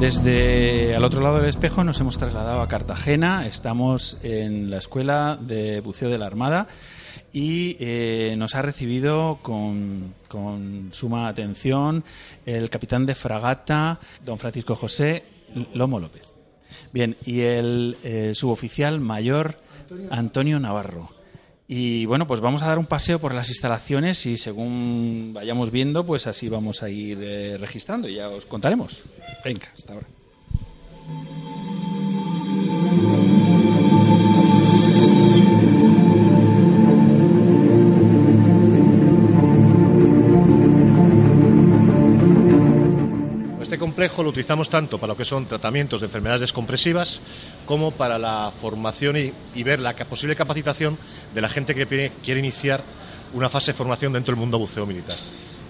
Desde al otro lado del espejo nos hemos trasladado a Cartagena. Estamos en la Escuela de Buceo de la Armada y eh, nos ha recibido con, suma atención el capitán de fragata, don Francisco José Lomo López. Bien, y el eh, suboficial mayor Antonio Navarro. Y bueno, pues vamos a dar un paseo por las instalaciones y según vayamos viendo, pues así vamos a ir eh, registrando y ya os contaremos. Venga, hasta ahora. Este complejo lo utilizamos tanto para lo que son tratamientos de enfermedades descompresivas como para la formación y, ver la posible capacitación de la gente que quiere iniciar una fase de formación dentro del mundo buceo militar.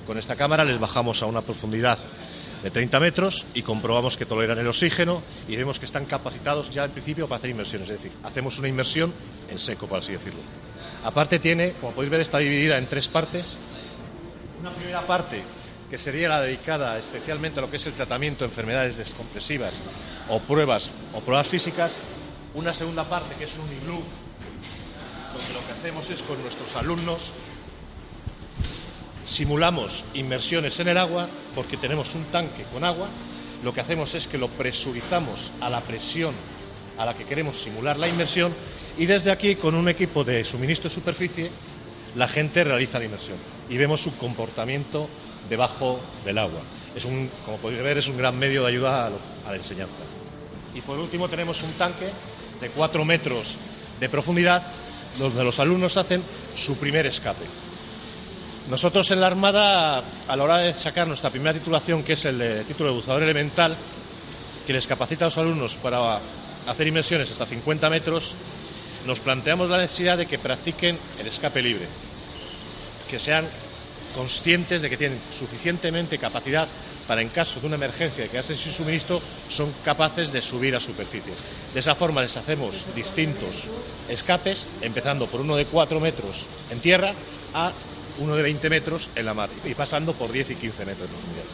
Con esta cámara les bajamos a una profundidad de 30 metros y comprobamos que toleran el oxígeno y vemos que están capacitados ya en principio para hacer inmersiones. Es decir, hacemos una inmersión en seco, por así decirlo. Aparte tiene, como podéis ver, está dividida en tres partes. Una primera parte que sería la dedicada especialmente a lo que es el tratamiento de enfermedades descompresivas o pruebas o pruebas físicas. Una segunda parte que es un iglú, donde lo que hacemos es con nuestros alumnos simulamos inmersiones en el agua porque tenemos un tanque con agua. Lo que hacemos es que lo presurizamos a la presión a la que queremos simular la inmersión y desde aquí con un equipo de suministro de superficie la gente realiza la inmersión y vemos su comportamiento debajo del agua. Es un, como podéis ver, es un gran medio de ayuda a, la enseñanza. Y por último tenemos un tanque de 4 metros de profundidad donde los alumnos hacen su primer escape. Nosotros en la Armada, a la hora de sacar nuestra primera titulación, que es el título de buceador elemental, que les capacita a los alumnos para hacer inmersiones hasta 50 metros, nos planteamos la necesidad de que practiquen el escape libre, que sean conscientes de que tienen suficientemente capacidad para, en caso de una emergencia de quedarse sin suministro, son capaces de subir a superficie. De esa forma les hacemos distintos escapes, empezando por uno de 4 metros en tierra a uno de 20 metros en la mar y pasando por 10 y 15 metros de profundidad.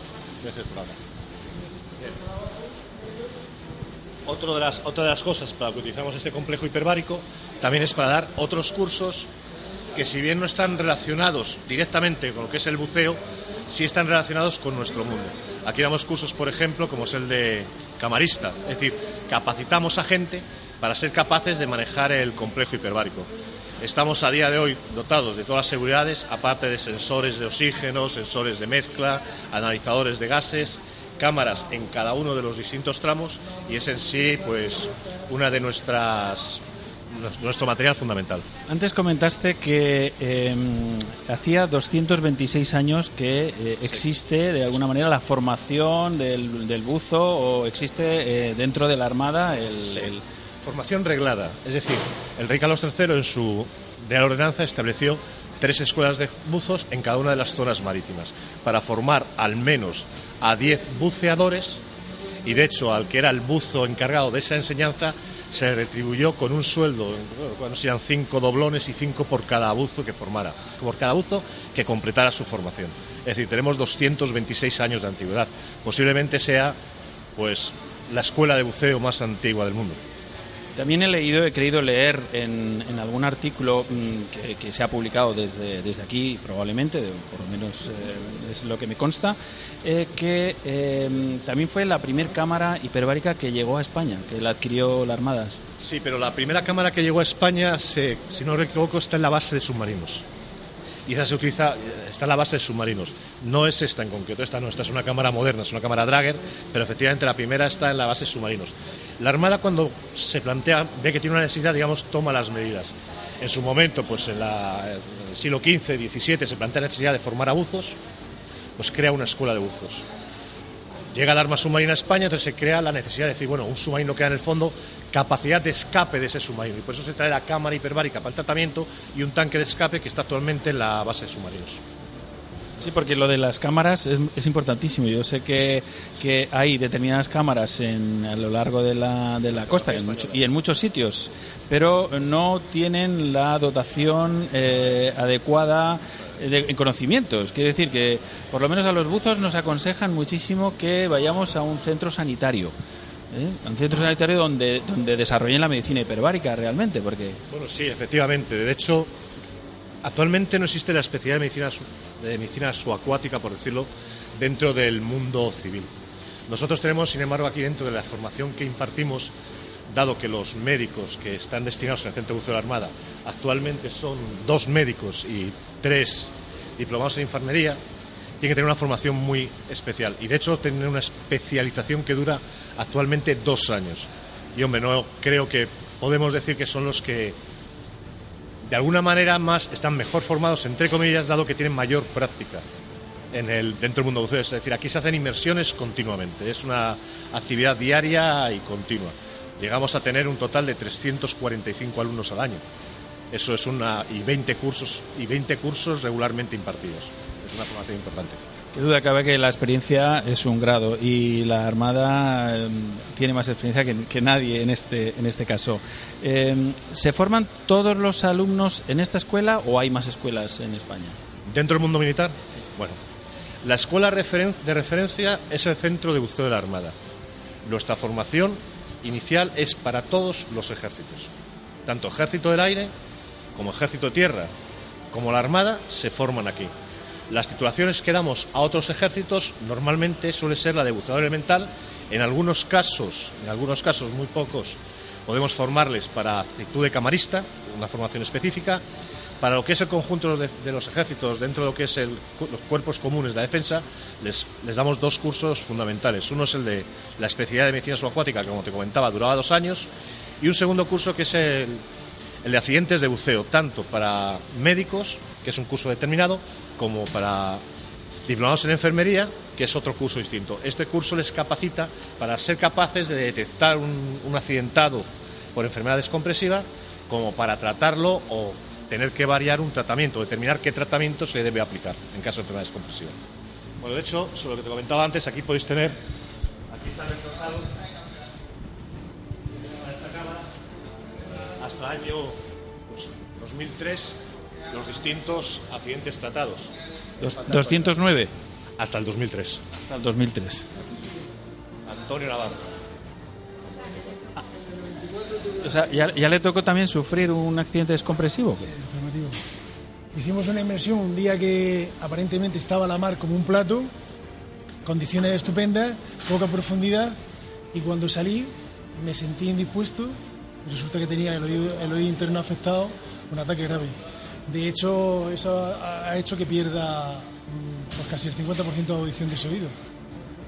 Otra de, las, otra de las cosas para que utilizamos este complejo hiperbárico también es para dar otros cursos que si bien no están relacionados directamente con lo que es el buceo, sí están relacionados con nuestro mundo. Aquí damos cursos, por ejemplo, como es el de camarista, es decir, capacitamos a gente para ser capaces de manejar el complejo hiperbárico. Estamos a día de hoy dotados de todas las seguridades, aparte de sensores de oxígeno, sensores de mezcla, analizadores de gases cámaras en cada uno de los distintos tramos y es en sí pues una de nuestras nuestro material fundamental. Antes comentaste que em, hacía 226 años que eh, existe de alguna manera la formación del, buzo o existe eh, dentro de la Armada el, Formación reglada, es decir, el rey Carlos III en su Real Ordenanza estableció tres escuelas de buzos en cada una de las zonas marítimas para formar al menos a 10 buceadores y de hecho al que era el buzo encargado de esa enseñanza se retribuyó con un sueldo, cuando sean cinco doblones y cinco por cada buzo que formara, por cada buzo que completara su formación. Es decir, tenemos 226 años de antigüedad. Posiblemente sea, pues, la escuela de buceo más antigua del mundo. También he leído, he querido leer en, algún artículo mm, que, se ha publicado desde, aquí, probablemente, por lo menos eh, es lo que me consta, eh, que em, también fue la primera cámara hiperbárica que llegó a España, que la adquirió la Armada. Sí, pero la primera cámara que llegó a España, si no me equivoco, está en la base de submarinos y esa se utiliza, está en la base de submarinos. No es esta en concreto, esta no, esta es una cámara moderna, es una cámara Dragger, pero efectivamente la primera está en la base de submarinos. La Armada cuando se plantea, ve que tiene una necesidad, digamos, toma las medidas. En su momento, pues en, el siglo XV, XVII, se plantea la necesidad de formar a pues crea una escuela de buzos. Llega el arma submarina a España, entonces se crea la necesidad de decir, bueno, un submarino queda en el fondo, capacidad de escape de ese submarino. Y por eso se trae la cámara hiperbárica para el tratamiento y un tanque de escape que está actualmente en la base de submarinos. Sí, porque lo de las cámaras es, importantísimo. Yo sé que, que, hay determinadas cámaras en, a lo largo de la, de la costa y en muchos sitios, pero no tienen la dotación eh, adecuada en conocimientos. Quiere decir que, por lo menos a los buzos, nos aconsejan muchísimo que vayamos a un centro sanitario. ¿eh? Un centro sanitario donde, donde desarrollen la medicina hiperbárica realmente, porque... Bueno, sí, efectivamente. De hecho, actualmente no existe la especialidad de medicina, de medicina subacuática, por decirlo, dentro del mundo civil. Nosotros tenemos, sin embargo, aquí dentro de la formación que impartimos, dado que los médicos que están destinados en el Centro de Buceo de la Armada actualmente son dos médicos y tres diplomados en enfermería, tienen que tener una formación muy especial. Y de hecho, tener una especialización que dura actualmente dos años. Y hombre, no creo que podemos decir que son los que de alguna manera más están mejor formados, entre comillas, dado que tienen mayor práctica en el, dentro del mundo buceo. Es decir, aquí se hacen inmersiones continuamente. Es una actividad diaria y continua llegamos a tener un total de 345 alumnos al año. Eso es una y 20 cursos y 20 cursos regularmente impartidos. Es una formación importante. Qué duda cabe que la experiencia es un grado y la Armada em, tiene más experiencia que, nadie en este, en este caso. Em, ¿Se forman todos los alumnos en esta escuela o hay más escuelas en España? ¿Dentro del mundo militar? Sí. Bueno, la escuela de referencia es el centro de buceo de la Armada. Nuestra formación inicial es para todos los ejércitos. Tanto ejército del aire como ejército de tierra como la armada se forman aquí. Las titulaciones que damos a otros ejércitos normalmente suele ser la de buceador elemental. En algunos casos, en algunos casos muy pocos, podemos formarles para actitud de camarista, una formación específica, para lo que es el conjunto de, los ejércitos, dentro de lo que es los cuerpos comunes de la defensa, les, damos dos cursos fundamentales. Uno es el de la especialidad de medicina subacuática, que como te comentaba, duraba dos años, y un segundo curso que es el, el de accidentes de buceo, tanto para médicos, que es un curso determinado, como para diplomados en enfermería, que es otro curso distinto. Este curso les capacita para ser capaces de detectar un, un accidentado por enfermedad descompresiva, como para tratarlo o tener que variar un tratamiento, determinar qué tratamiento se debe aplicar en caso de enfermedades compulsivas. Bueno, de hecho, sobre lo que te comentaba antes, aquí podéis tener, aquí está cámara hasta el año 2003 pues, los distintos accidentes tratados. 209. Hasta el 2003. Hasta el 2003. Antonio Navarro. O sea, ¿ya, le tocó también sufrir un accidente descompresivo? Sí, afirmativo. Hicimos una inmersión un día que aparentemente estaba la mar como un plato, condiciones estupendas, poca profundidad, y cuando salí me sentí indispuesto. Resulta que tenía el oído, el oído interno afectado, un ataque grave. De hecho, eso ha hecho que pierda mm, pues casi el 50% de audición de ese oído.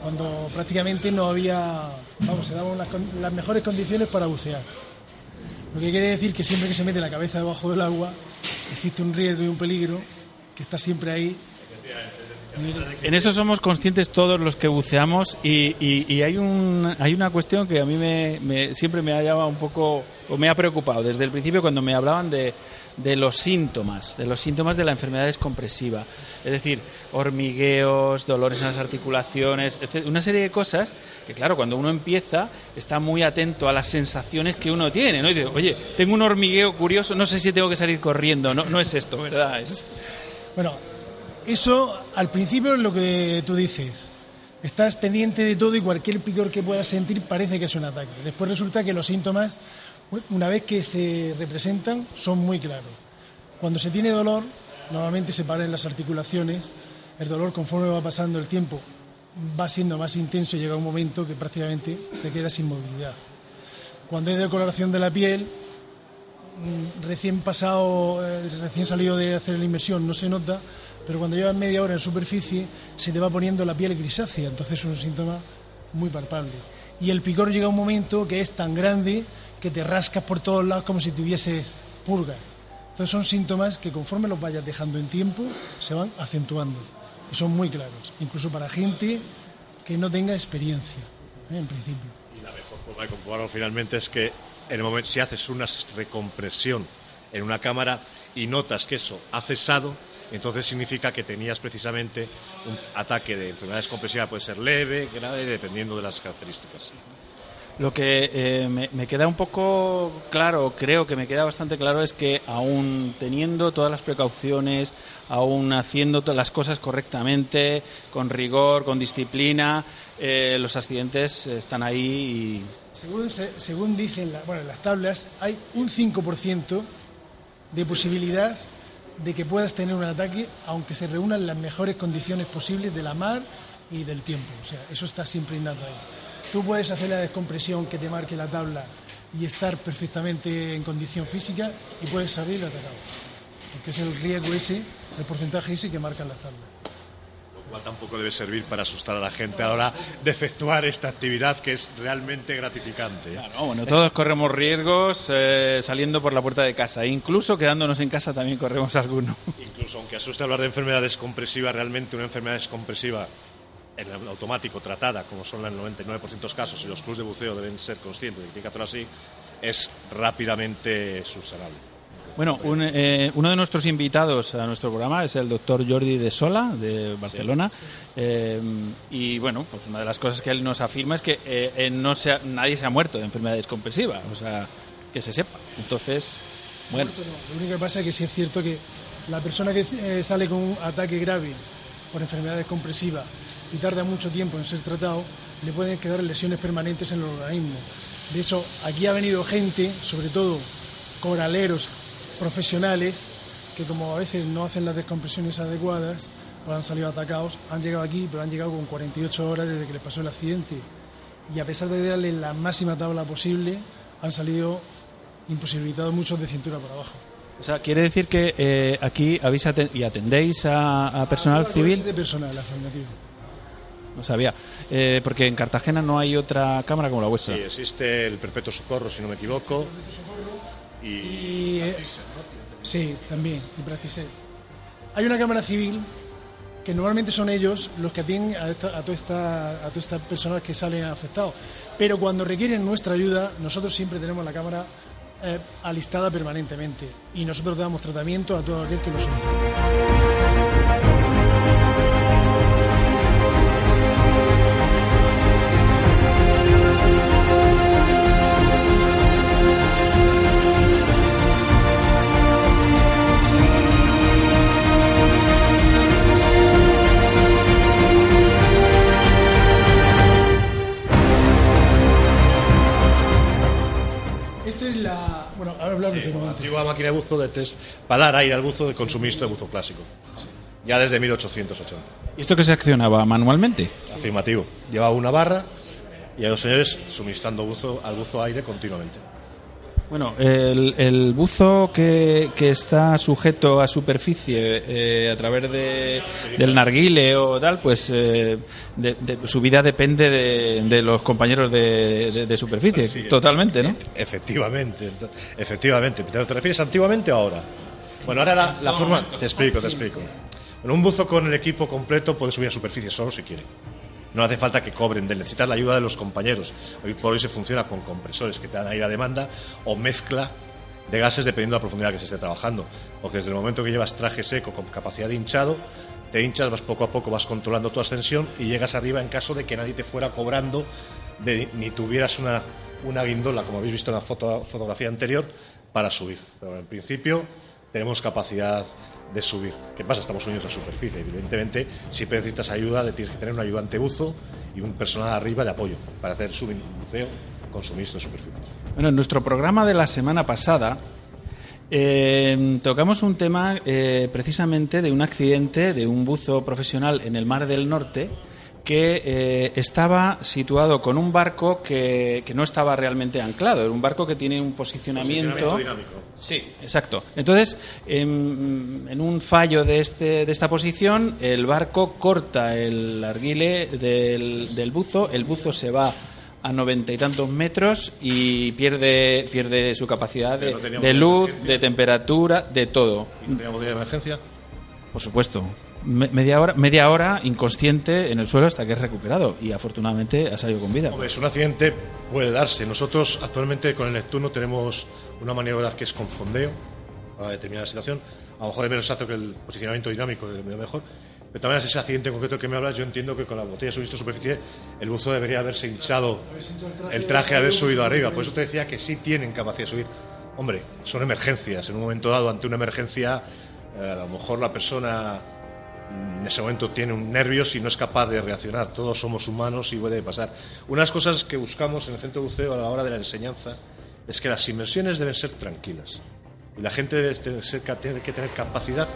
cuando prácticamente no había, vamos, se daban las, las mejores condiciones para bucear. Lo que quiere decir que siempre que se mete la cabeza debajo del agua existe un riesgo y un peligro que está siempre ahí. En eso somos conscientes todos los que buceamos y, y- hay, un, hay una cuestión que a mí me- siempre me ha llamado un poco, o me ha preocupado desde el principio cuando me hablaban de, de los síntomas, de los síntomas de la enfermedad descompresiva. Es decir, hormigueos, dolores en las articulaciones, etc. una serie de cosas que, claro, cuando uno empieza está muy atento a las sensaciones que uno tiene, ¿no? Y oye, tengo un hormigueo curioso, no sé si tengo que salir corriendo, no, no es esto, ¿verdad? Bueno, eso al principio es lo que tú dices. Estás pendiente de todo y cualquier picor que puedas sentir parece que es un ataque. Después resulta que los síntomas, una vez que se representan, son muy claros. Cuando se tiene dolor, normalmente se paran las articulaciones. El dolor, conforme va pasando el tiempo, va siendo más intenso y llega un momento que prácticamente te quedas sin movilidad. Cuando hay decoloración de la piel, mm, recién pasado, eh, recién salido de hacer la inmersión, no se nota, pero cuando llevas media hora en superficie se te va poniendo la piel grisácea, entonces es un síntoma muy palpable. Y el picor llega a un momento que es tan grande que te rascas por todos lados como si tuvieses purga. Entonces son síntomas que conforme los vayas dejando en tiempo se van acentuando y son muy claros, incluso para gente que no tenga experiencia, ¿eh? en principio. Y la mejor forma de comprobarlo finalmente es que en el momento, si haces una recompresión en una cámara y notas que eso ha cesado, entonces significa que tenías precisamente un ataque de enfermedad descompresiva, puede ser leve, grave, dependiendo de las características. Lo que eh, me, queda un poco claro, creo que me queda bastante claro, es que aún teniendo todas las precauciones, aún haciendo todas las cosas correctamente, con rigor, con disciplina, eh, los accidentes están ahí Según, se- según dicen la- bueno, en las tablas, hay un 5% de posibilidad de que puedas tener un ataque, aunque se reúnan las mejores condiciones posibles de la mar y del tiempo. O sea, eso está siempre innato ahí. Tú puedes hacer la descompresión que te marque la tabla y estar perfectamente en condición física y puedes salir atacado. Porque es el riesgo ese, el porcentaje ese que marcan las tablas. Lo cual tampoco debe servir para asustar a la gente a la hora de efectuar esta actividad que es realmente gratificante. No, bueno, todos corremos riesgos eh, saliendo por la puerta de casa. E incluso quedándonos en casa también corremos alguno. Incluso aunque asuste hablar de enfermedad descompresiva, realmente una enfermedad descompresiva en el automático tratada, como son el 99% de los casos, y los clubes de buceo deben ser conscientes de que tienen que hacerlo así, es rápidamente subsanable. Bueno, un, eh, uno de nuestros invitados a nuestro programa es el doctor Jordi de Sola, de Barcelona. Eh, y bueno, pues una de las cosas que él nos afirma es que eh, eh, no se ha- nadie se ha muerto de enfermedad descompresiva, o sea, que se sepa. Entonces, bueno, Muerto no. Lo único que pasa es que sí es cierto que la persona que eh, sale con un ataque grave por enfermedad descompresiva y tarda mucho tiempo en ser tratado, le pueden quedar lesiones permanentes en el organismo. De hecho, aquí ha venido gente, sobre todo coraleros profesionales, que como a veces no hacen las descompresiones adecuadas o han salido atacados, han llegado aquí, pero han llegado con 48 horas desde que les pasó el accidente. Y a pesar de darle la máxima tabla posible, han salido imposibilitados muchos de cintura para abajo. o sea, quiere decir que eh, aquí habéis aten- y atendéis a, a personal clase civil. de personal, afirmativo. No sabía. Eh, porque en Cartagena no hay otra cámara como la vuestra. Sí, existe el Perpetuo Socorro, si no me equivoco, y Y, eh, sí, también, y Practice. Hay una cámara civil que normalmente son ellos los que atienden a, esta, a, toda esta, a todas estas personas que salen afectados. Pero cuando requieren nuestra ayuda, nosotros siempre tenemos la cámara eh, alistada permanentemente y nosotros damos tratamiento a todo aquel que lo solicite. Buzo de tres, para dar aire al buzo de con suministro de buzo clásico. Ya desde 1880. ¿Y esto que se accionaba manualmente? Afirmativo. Llevaba una barra y hay dos señores suministrando buzo, al buzo aire continuamente. Bueno, el, el buzo que, que está sujeto a superficie eh, a través de, del narguile o tal, pues eh, de- de- su vida depende de, de los compañeros de, de- de superficie, totalmente, ¿no? Efectivamente, ento- efectivamente. ¿Te refieres antiguamente o ahora? Bueno, ahora la, la forma... Te explico, te explico. Bueno, un buzo con el equipo completo puede subir a superficie solo si quiere. No hace falta que cobren necesitas la ayuda de los compañeros. Hoy por hoy se funciona con compresores que te dan aire a demanda o mezcla de gases dependiendo de la profundidad que se esté trabajando. Porque desde el momento que llevas traje seco con capacidad de hinchado, te hinchas, vas poco a poco, vas controlando tu ascensión y llegas arriba en caso de que nadie te fuera cobrando de, ni tuvieras una, una guindola, como habéis visto en la foto- fotografía anterior, para subir. Pero en principio tenemos capacidad de subir. ¿Qué pasa? Estamos unidos a superficie. Evidentemente, siempre necesitas ayuda, tienes que tener un ayudante buzo y un personal arriba de apoyo para hacer su buceo con suministro superficie. Bueno, en nuestro programa de la semana pasada eh, tocamos un tema eh, precisamente de un accidente de un buzo profesional en el Mar del Norte que eh, estaba situado con un barco que, que no estaba realmente anclado. Era un barco que tiene un posicionamiento. Posicionamiento dinámico. Sí, exacto. Entonces, en, en un fallo de, este, de esta posición, el barco corta el arguile del, del buzo, el buzo se va a noventa y tantos metros y pierde, pierde su capacidad de, no de luz, de temperatura, de todo. ¿Y no teníamos de emergencia? Por supuesto. Me- media hora, media hora inconsciente en el suelo hasta que es recuperado y afortunadamente ha salido con vida. Hombre, es un accidente puede darse. Nosotros actualmente con el Neptuno tenemos una maniobra que es con fondeo para determinada situación. A lo mejor es menos exacto que el posicionamiento dinámico, es mejor. Pero también ese accidente en concreto que me hablas, yo entiendo que con la botella de suministro superficie el buzo debería haberse hinchado el traje, haber subido arriba. Por eso te decía que sí tienen capacidad de subir. Hombre, son emergencias. En un momento dado, ante una emergencia, eh, a lo mejor la persona en ese momento tiene un nervios y no es capaz de reaccionar. Todos somos humanos y puede pasar. Unas cosas que buscamos en el centro de buceo a la hora de la enseñanza es que las inmersiones deben ser tranquilas. Y la gente debe tener, que tener capacidad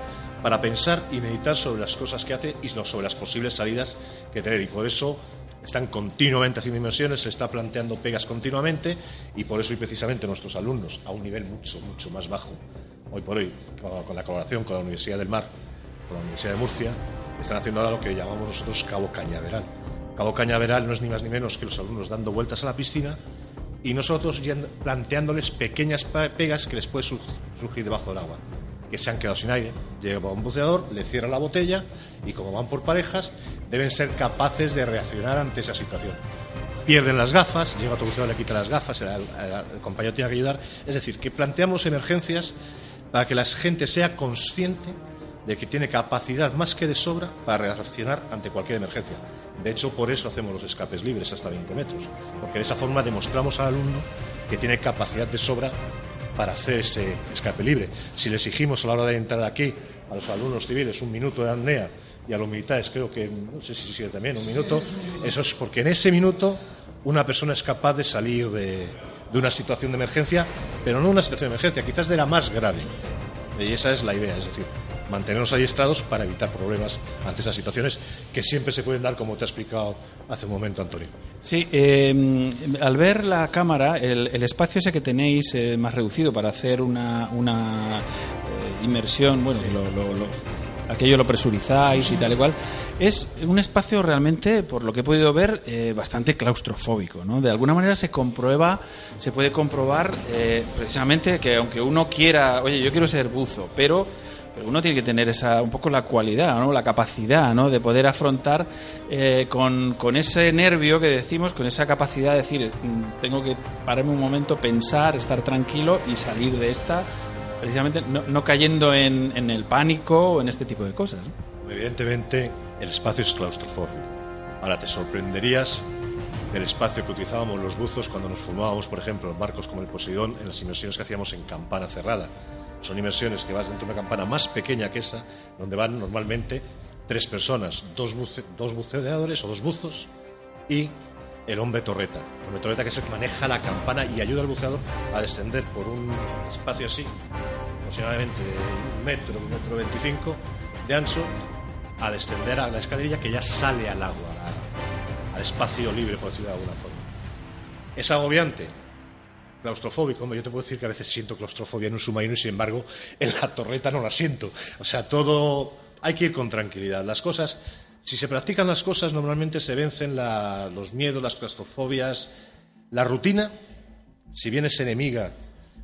para pensar y meditar sobre las cosas que hace y sobre las posibles salidas que tener. Y por eso están continuamente haciendo inmersiones, se está planteando pegas continuamente y por eso y precisamente nuestros alumnos, a un nivel mucho, mucho más bajo, hoy por hoy, con la colaboración con la Universidad del Mar, con la Universidad de Murcia, están haciendo ahora lo que llamamos nosotros Cabo Cañaveral. Cabo Cañaveral no es ni más ni menos que los alumnos dando vueltas a la piscina y nosotros planteándoles pequeñas pegas que les puede sur- surgir debajo del agua. Que se han quedado sin aire. Llega un buceador, le cierra la botella y como van por parejas, deben ser capaces de reaccionar ante esa situación. Pierden las gafas, llega otro buceador, le quita las gafas, el- el compañero tiene que ayudar. Es decir, que planteamos emergencias para que la gente sea consciente de que tiene capacidad más que de sobra para reaccionar ante cualquier emergencia. De hecho, por eso hacemos los escapes libres hasta 20 metros, porque de esa forma demostramos al alumno que tiene capacidad de sobra para hacer ese escape libre. Si le exigimos a la hora de entrar aquí a los alumnos civiles un minuto de apnea y a los militares creo que, no sé si sigue también, un minuto, eso es porque en ese minuto una persona es capaz de salir de, de una situación de emergencia, pero no una situación de emergencia, quizás de la más grave. Y esa es la idea, es decir, mantenernos adiestrados para evitar problemas ante esas situaciones que siempre se pueden dar, como te ha explicado hace un momento, Antonio. Sí, eh, al ver la cámara, el, el espacio ese que tenéis eh, más reducido para hacer una, una eh, inmersión, bueno, lo, lo- lo- aquello lo presurizáis y tal y cual, es un espacio realmente, por lo que he podido ver, eh, bastante claustrofóbico, ¿no? De alguna manera se comprueba, se puede comprobar eh, precisamente que aunque uno quiera, oye, yo quiero ser buzo, pero uno tiene que tener esa un poco la cualidad, ¿no? la capacidad ¿no? de poder afrontar eh, con, con ese nervio que decimos, con esa capacidad de decir, mm, tengo que pararme un momento, pensar, estar tranquilo y salir de esta, precisamente no, no cayendo en, en el pánico o en este tipo de cosas. Evidentemente, el espacio es claustrofóbico. Ahora te sorprenderías del espacio que utilizábamos los buzos cuando nos formábamos, por ejemplo, en barcos como el Poseidón, en las inmersiones que hacíamos en campana cerrada. Son inmersiones que vas dentro de una campana más pequeña que esa, donde van normalmente tres personas, dos, buce- dos buceadores o dos buzos y el hombre torreta. El hombre torreta que es el que maneja la campana y ayuda al buceador a descender por un espacio así, aproximadamente un metro, un metro veinticinco de ancho, a descender a la escalerilla que ya sale al agua, al espacio libre, por decirlo de alguna forma. ¿Es agobiante? Claustrofóbico. Yo te puedo decir que a veces siento claustrofobia en un submarino y sin embargo en la torreta no la siento. O sea, todo hay que ir con tranquilidad. Las cosas, si se practican las cosas, normalmente se vencen los miedos, las claustrofobias, la rutina, si bien es enemiga,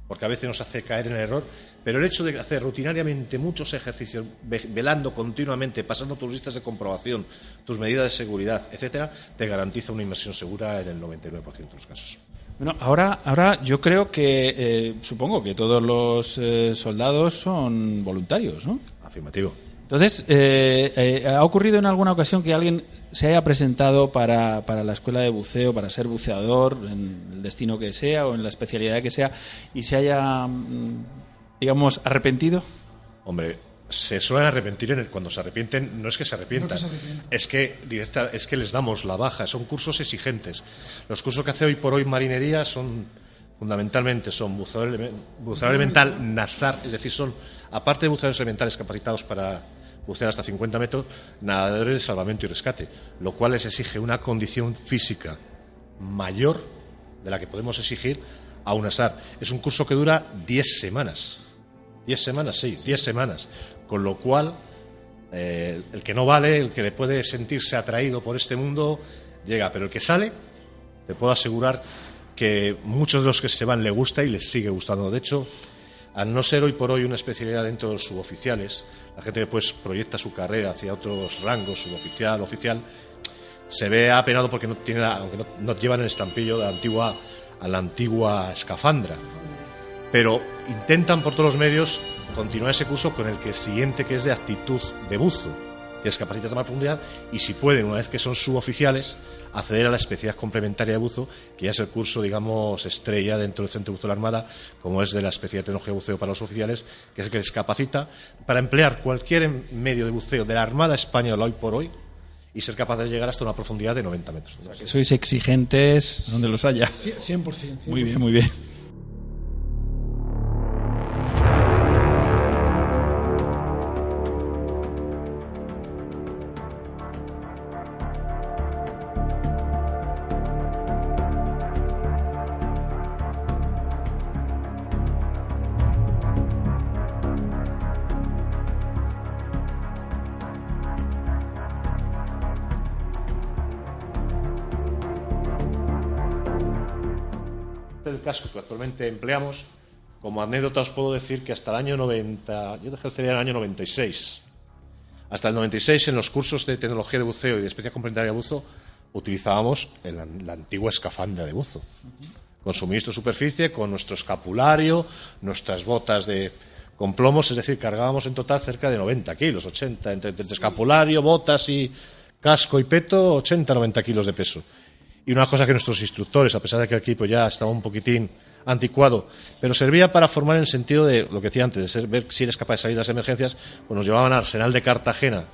porque a veces nos hace caer en el error, pero el hecho de hacer rutinariamente muchos ejercicios, velando continuamente, pasando tus listas de comprobación, tus medidas de seguridad, etcétera, te garantiza una inmersión segura en el 99% de los casos. Bueno, ahora, ahora yo creo que, eh, supongo que todos los eh, soldados son voluntarios, ¿no? Afirmativo. Entonces, eh, ¿ha ocurrido en alguna ocasión que alguien se haya presentado para, para, la escuela de buceo, para ser buceador, en el destino que sea o en la especialidad que sea, y se haya, mm, digamos, arrepentido? Hombre, se suelen arrepentir cuando se arrepienten no es que se arrepientan es que directa, es que les damos la baja son cursos exigentes. Los cursos que hace hoy por hoy marinería son fundamentalmente son buceador, elemental nasar es decir son aparte de buceadores elementales capacitados para bucear hasta 50 metros nadadores de salvamento y rescate lo cual les exige una condición física mayor de la que podemos exigir a un nasar es un curso que dura 10 semanas 10 semanas, sí, 10 semanas. Con lo cual, eh, el que no vale, el que puede sentirse atraído por este mundo, llega. Pero el que sale, te puedo asegurar que muchos de los que se van le gusta y les sigue gustando. De hecho, al no ser hoy por hoy una especialidad dentro de los suboficiales, la gente pues proyecta su carrera hacia otros rangos, suboficial, oficial, se ve apenado porque no tiene, aunque no, llevan el estampillo de la antigua, a la antigua escafandra. Pero intentan por todos los medios continuar ese curso con el que siguiente, que es de actitud de buzo, que es capacidad de más profundidad, y si pueden, una vez que son suboficiales, acceder a la especialidad complementaria de buzo, que ya es el curso, digamos, estrella dentro del Centro de Buzo de la Armada, como es de la especialidad de tecnología de buceo para los oficiales, que es el que les capacita para emplear cualquier medio de buceo de la Armada Española hoy por hoy, y ser capaz de llegar hasta una profundidad de 90 metros. sois exigentes donde los haya. 100%. 100%. Muy bien, muy bien. Casco que actualmente empleamos, como anécdota os puedo decir que hasta el año 90, yo dejé el CD en el año 96. Hasta el 96 en los cursos de tecnología de buceo y de especie complementaria de buzo utilizábamos la antigua escafandra de buzo. Con suministro de superficie, con nuestro escapulario, nuestras botas de, con plomos, es decir, cargábamos en total cerca de 90 kilos, 80, entre, entre escapulario, botas y casco y peto, 80-90 kilos de peso. Y una cosa que nuestros instructores, a pesar de que el equipo ya estaba un poquitín anticuado, pero servía para formar en el sentido de lo que decía antes, de ser, ver si eres capaz de salir de las emergencias, pues nos llevaban al Arsenal de Cartagena,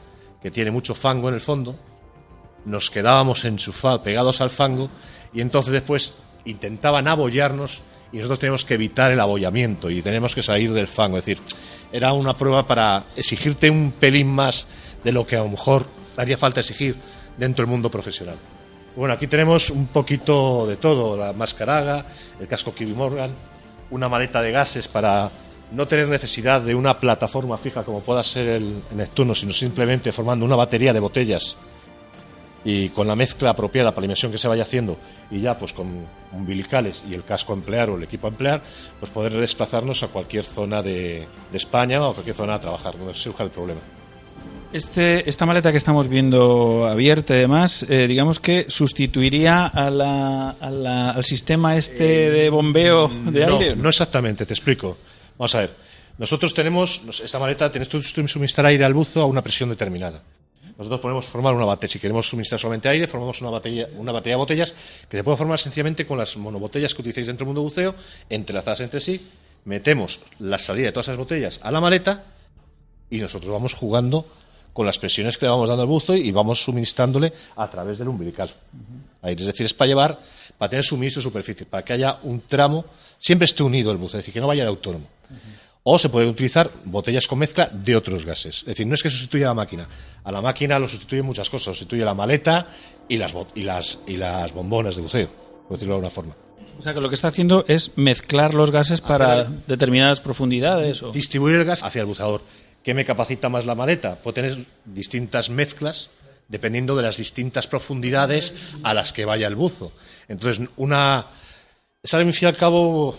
que tiene mucho fango en el fondo, nos quedábamos enchufados, pegados al fango, y entonces después intentaban abollarnos y nosotros teníamos que evitar el abollamiento y teníamos que salir del fango. Es decir, era una prueba para exigirte un pelín más de lo que a lo mejor haría falta exigir dentro del mundo profesional. Bueno, aquí tenemos un poquito de todo, la mascaraga, el casco Kiwi Morgan, una maleta de gases para no tener necesidad de una plataforma fija como pueda ser el Neptuno, sino simplemente formando una batería de botellas y con la mezcla apropiada para la inmersión que se vaya haciendo y ya pues con umbilicales y el casco a emplear o el equipo a emplear, pues poder desplazarnos a cualquier zona de, España o a cualquier zona a trabajar, donde surja el problema. Este, esta maleta que estamos viendo abierta y demás, eh, digamos que sustituiría a la, al sistema este de bombeo de aire. No exactamente, te explico. Vamos a ver. Nosotros tenemos, esta maleta, tenemos que suministrar aire al buzo a una presión determinada. Nosotros podemos formar una batería. Si queremos suministrar solamente aire, formamos una batería, una batería de botellas que se puede formar sencillamente con las monobotellas que utilizáis dentro del mundo buceo, entrelazadas entre sí. Metemos la salida de todas esas botellas a la maleta y nosotros vamos jugando con las presiones que le vamos dando al buzo y vamos suministrándole a través del umbilical. Ahí, es decir, es para llevar, para tener suministro de superficie, para que haya un tramo, siempre esté unido el buzo, es decir, que no vaya de autónomo. O se puede utilizar botellas con mezcla de otros gases. Es decir, no es que sustituya a la máquina. A la máquina lo sustituye muchas cosas. Sustituye la maleta y las, y las, y las bombonas de buceo, por decirlo de alguna forma. O sea que lo que está haciendo es mezclar los gases para determinadas profundidades. O... Distribuir el gas hacia el buceador. ¿Qué me capacita más la maleta? Puedo tener distintas mezclas dependiendo de las distintas profundidades a las que vaya el buzo. Entonces, una. Es al fin y al cabo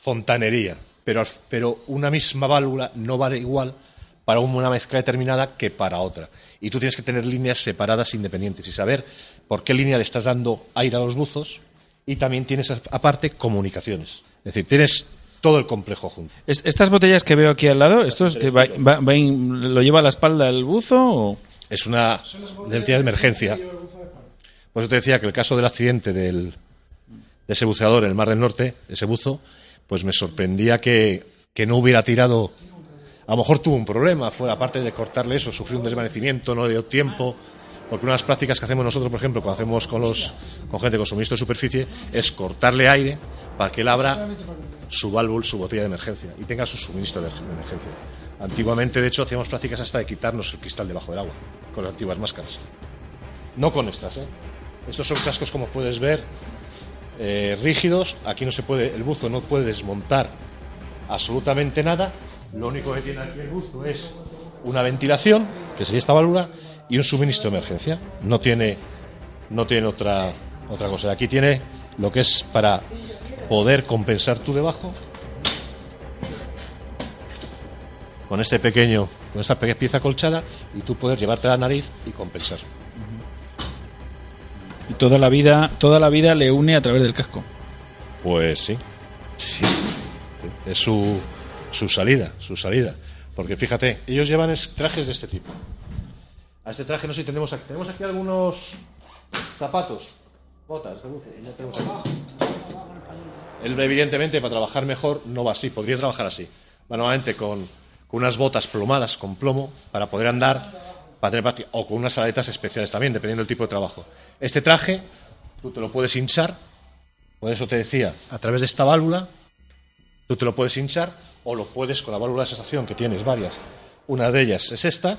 fontanería, pero, pero una misma válvula no vale igual para una mezcla determinada que para otra. Y tú tienes que tener líneas separadas independientes y saber por qué línea le estás dando aire a los buzos y también tienes aparte comunicaciones. Es decir, tienes todo el complejo junto. ¿Estas botellas que veo aquí al lado, esto lo lleva a la espalda el buzo o...? Es una identidad de emergencia. Pues yo te decía que el caso del accidente del, de ese buceador en el Mar del Norte, ese buzo, pues me sorprendía que, que no hubiera tirado a lo mejor tuvo un problema, fue aparte de cortarle eso, sufrió un desvanecimiento, no le dio tiempo, porque una de las prácticas que hacemos nosotros, por ejemplo, cuando hacemos con, los, con gente con suministro de superficie, es cortarle aire para que él abra su válvula, su botella de emergencia y tenga su suministro de emergencia. Antiguamente, de hecho, hacíamos prácticas hasta de quitarnos el cristal debajo del agua, con las antiguas máscaras. No con estas, ¿eh? Estos son cascos, como puedes ver, eh, rígidos. Aquí no se puede, el buzo no puede desmontar absolutamente nada. Lo único que tiene aquí el buzo es una ventilación, que sería esta válvula, y un suministro de emergencia. No tiene, no tiene otra, otra cosa. Aquí tiene lo que es para poder compensar tú debajo con este pequeño, con esta pequeña pieza colchada y tú poder llevarte la nariz y compensar. Y toda la vida, toda la vida le une a través del casco. Pues sí. Es su, su salida, su salida. Porque fíjate, ellos llevan trajes de este tipo. A este traje no sé si tenemos aquí. Tenemos aquí algunos zapatos, botas. Él, evidentemente, para trabajar mejor, no va así. Podría trabajar así. Va con, con unas botas plomadas, con plomo, para poder andar, para tener o con unas aletas especiales también, dependiendo del tipo de trabajo. Este traje, tú te lo puedes hinchar, por eso te decía, a través de esta válvula, tú te lo puedes hinchar o lo puedes con la válvula de sensación, que tienes varias. Una de ellas es esta,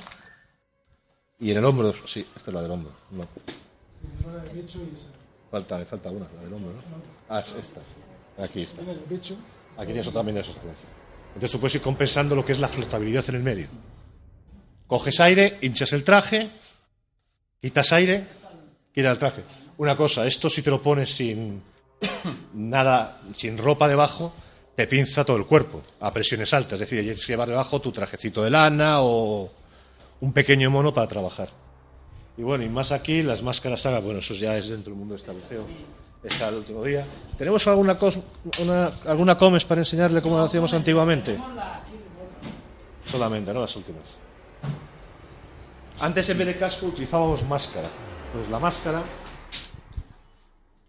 y en el hombro, sí, esta es la del hombro. No. Falta, falta una, la del hombro, ¿no? Ah, es esta. Aquí está. Aquí tienes otra también de esos Entonces tú puedes ir compensando lo que es la flotabilidad en el medio. Coges aire, hinchas el traje, quitas aire, quitas el traje. Una cosa, esto si te lo pones sin nada, sin ropa debajo, te pinza todo el cuerpo a presiones altas. Es decir, tienes que llevar debajo tu trajecito de lana o un pequeño mono para trabajar. Y bueno, y más aquí, las máscaras saga, bueno, eso ya es dentro del mundo de esta Está el último día. ¿Tenemos alguna, una, alguna comes para enseñarle cómo lo hacíamos antiguamente? Solamente, ¿no? Las últimas. Antes en vez de casco utilizábamos máscara. Pues la máscara,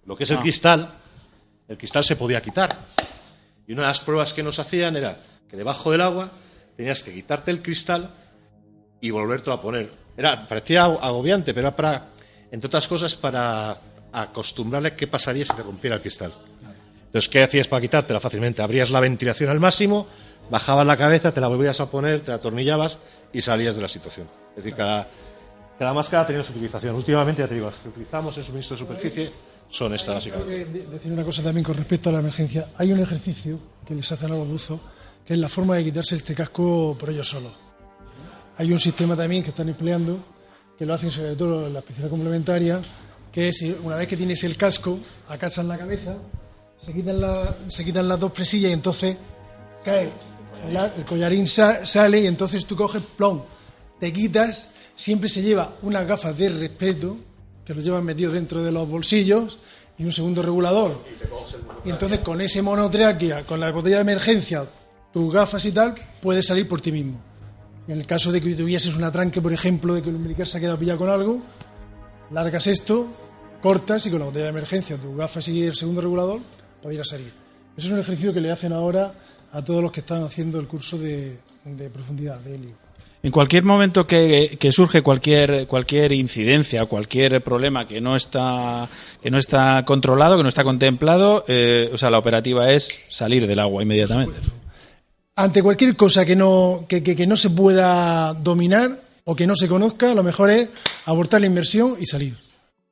lo que es el ah. cristal, el cristal se podía quitar. Y una de las pruebas que nos hacían era que debajo del agua tenías que quitarte el cristal y volverlo a poner. Era, parecía agobiante, pero era para, entre otras cosas, para acostumbrarle qué pasaría si te rompiera el cristal. Entonces, ¿qué hacías para quitártela? Fácilmente abrías la ventilación al máximo, bajabas la cabeza, te la volvías a poner, te la atornillabas y salías de la situación. Es decir, cada, cada máscara tenía su utilización. Últimamente, ya te digo, las que utilizamos en suministro de superficie son estas, básicamente. Decir una cosa también con respecto a la emergencia. Hay un ejercicio que les hacen a los buzos, que es la forma de quitarse este casco por ellos solos. Hay un sistema también que están empleando, que lo hacen sobre todo en la especialidad complementaria, que es una vez que tienes el casco, acachas la cabeza, se quitan, se quitan las dos presillas y entonces cae. El, collarín sale y entonces tú coges plom, te quitas, siempre se lleva unas gafas de respeto, que lo llevan metido dentro de los bolsillos, y un segundo regulador. Y entonces con ese monotráquea, con la botella de emergencia, tus gafas y tal, puedes salir por ti mismo. En el caso de que tuvieses un atranque, por ejemplo, de que el umbilical se ha quedado pillado con algo, largas esto, cortas y con la botella de emergencia, tu gafas y el segundo regulador, ir a salir. Eso es un ejercicio que le hacen ahora a todos los que están haciendo el curso de, profundidad, de helio. En cualquier momento que, surge cualquier cualquier incidencia, cualquier problema que no está que no está controlado, que no está contemplado, eh, o sea, la operativa es salir del agua inmediatamente. Ante cualquier cosa que no que, que, no se pueda dominar o que no se conozca, lo mejor es abortar la inversión y salir.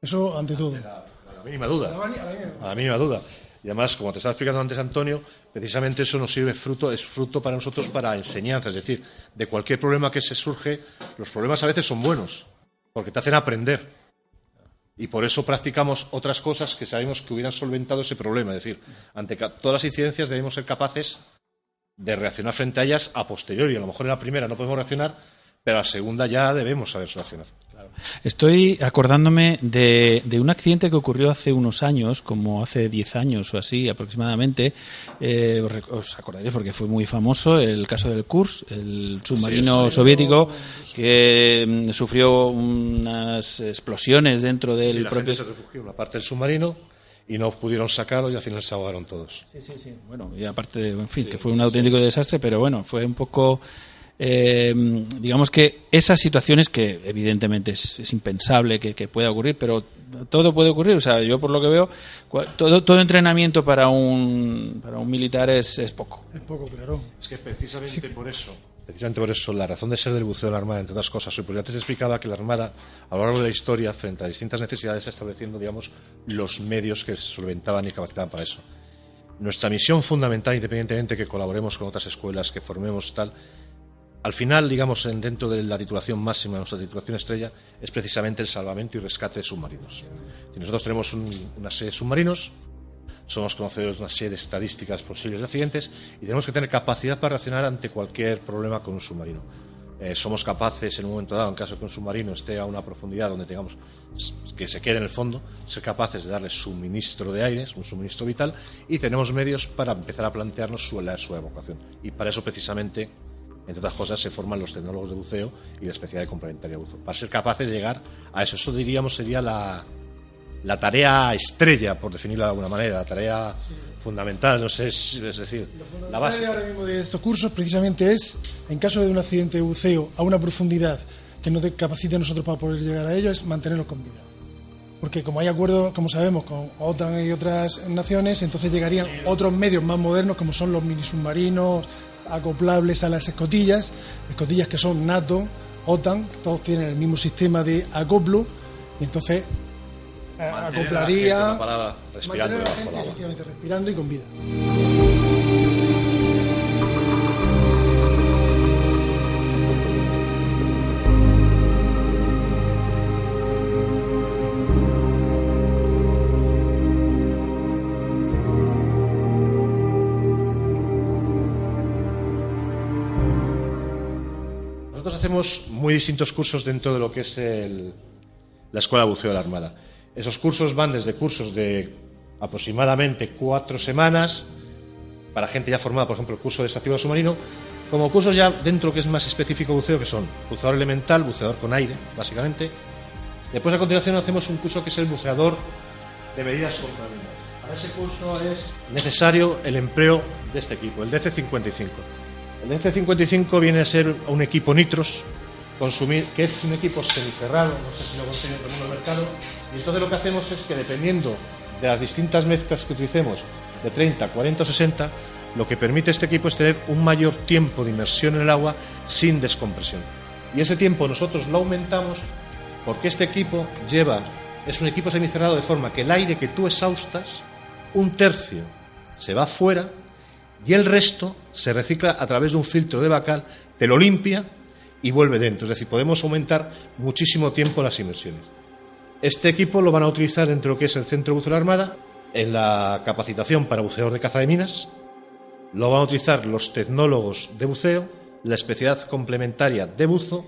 Eso ante todo. A la, mínima duda. A la, mínima duda. Y además, como te estaba explicando antes Antonio, precisamente eso nos sirve fruto, es fruto para nosotros para enseñanza. Es decir, de cualquier problema que se surge, los problemas a veces son buenos, porque te hacen aprender. Y por eso practicamos otras cosas que sabemos que hubieran solventado ese problema. Es decir, ante todas las incidencias debemos ser capaces de reaccionar frente a ellas a posteriori. A lo mejor en la primera no podemos reaccionar, pero a la segunda ya debemos saber reaccionar. Estoy acordándome de, un accidente que ocurrió hace unos años, como hace 10 años o así aproximadamente. Eh, os acordaréis porque fue muy famoso el caso del Kurs, el submarino soviético que mm, sufrió unas explosiones dentro del la propio. Gente se refugió en la parte del submarino y no pudieron sacarlo y al final se ahogaron todos. Sí, sí, sí. Bueno, y aparte, en fin, que fue un auténtico desastre, pero bueno, fue un poco eh, digamos que esas situaciones que evidentemente es, impensable que, pueda ocurrir, pero todo puede ocurrir. O sea, yo por lo que veo, todo, todo entrenamiento para un, para un militar es, es poco. Es poco, claro. Es que precisamente por eso, precisamente por eso, la razón de ser del buceo de la Armada, entre otras cosas, porque antes explicaba que la Armada, a lo largo de la historia, frente a distintas necesidades, está estableciendo, digamos, los medios que solventaban y capacitaban para eso. Nuestra misión fundamental, independientemente que colaboremos con otras escuelas, que formemos tal, al final, digamos, dentro de la titulación máxima, nuestra titulación estrella, es precisamente el salvamento y rescate de submarinos. nosotros tenemos una serie de submarinos, somos conocedores de una serie de estadísticas posibles de accidentes y tenemos que tener capacidad para reaccionar ante cualquier problema con un submarino. Eh, somos capaces, en un momento dado, en caso de que un submarino esté a una profundidad donde tengamos que se quede en el fondo, ser capaces de darle suministro de aire, un suministro vital, y tenemos medios para empezar a plantearnos su, su evacuación. Y para eso, precisamente, entre otras cosas, se forman los tecnólogos de buceo y la especialidad de complementaria de buceo, para ser capaces de llegar a eso. Eso, diríamos, sería la, la tarea estrella, por definirlo de alguna manera, la tarea fundamental, no sé, es, decir, la base. ahora mismo de estos cursos precisamente es, en caso de un accidente de buceo a una profundidad que nos capacite a nosotros para poder llegar a ello, es mantenerlos con vida. Porque como hay acuerdos, como sabemos, con OTAN y otras naciones, entonces llegarían otros medios más modernos como son los mini submarinos, acoplables a las escotillas, escotillas que son NATO, OTAN, todos tienen el mismo sistema de acoplo, y entonces eh, acoplaría, respirando, respirando y con vida. Hacemos muy distintos cursos dentro de lo que es la Escuela de Buceo de la Armada. Esos cursos van desde cursos de aproximadamente cuatro semanas para gente ya formada, por ejemplo, el curso de desactivado submarino, como cursos ya dentro que es más específico buceo, que son buceador elemental, buceador con aire, básicamente. Después, a continuación, hacemos un curso que es el buceador de medidas contrarias. Para ese curso es necesario el empleo de este equipo, el DC-55. El DC-55 viene a ser un equipo nitros, que es un equipo semicerrado, no sé si lo consigue todo el mercado, y entonces lo que hacemos es que dependiendo de las distintas mezclas que utilicemos, de 30, 40 o 60, lo que permite este equipo es tener un mayor tiempo de inmersión en el agua sin descompresión. Y ese tiempo nosotros lo aumentamos porque este equipo lleva, es un equipo semicerrado de forma que el aire que tú exhaustas, un tercio se va fuera y el resto se recicla a través de un filtro de bacal, te lo limpia y vuelve dentro. Es decir, podemos aumentar muchísimo tiempo las inversiones. Este equipo lo van a utilizar dentro de lo que es el Centro de Buceo de la Armada, en la capacitación para buceador de caza de minas, lo van a utilizar los tecnólogos de buceo, la especialidad complementaria de buzo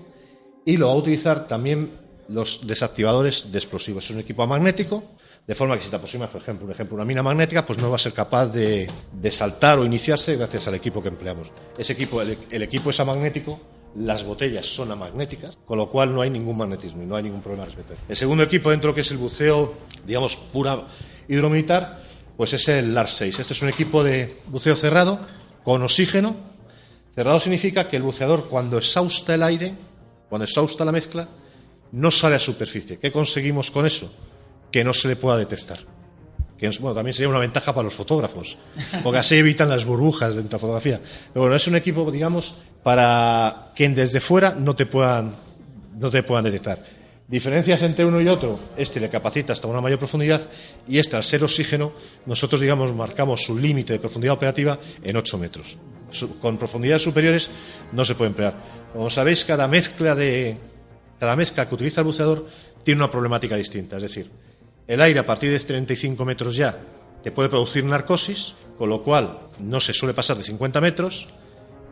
y lo va a utilizar también los desactivadores de explosivos. Es un equipo magnético de forma que si te aproximas, por ejemplo, un ejemplo, una mina magnética, pues no va a ser capaz de, saltar o iniciarse gracias al equipo que empleamos. Ese equipo, el, equipo es amagnético, las botellas son amagnéticas, con lo cual no hay ningún magnetismo y no hay ningún problema respecto. El segundo equipo dentro que es el buceo, digamos, pura hidromilitar, pues es el LAR 6. Este es un equipo de buceo cerrado con oxígeno. Cerrado significa que el buceador cuando exhausta el aire, cuando exhausta la mezcla, no sale a superficie. ¿Qué conseguimos con eso? Que no se le pueda detectar. Que bueno, también sería una ventaja para los fotógrafos, porque así evitan las burbujas de la fotografía. Pero bueno, es un equipo, digamos, para que desde fuera no te puedan, no te puedan detectar. Diferencias entre uno y otro, este le capacita hasta una mayor profundidad y este, al ser oxígeno, nosotros, digamos, marcamos su límite de profundidad operativa en 8 metros. Con profundidades superiores no se puede emplear. Como sabéis, cada mezcla, de, cada mezcla que utiliza el buceador tiene una problemática distinta. Es decir, el aire a partir de 35 metros ya te puede producir narcosis, con lo cual no se suele pasar de 50 metros.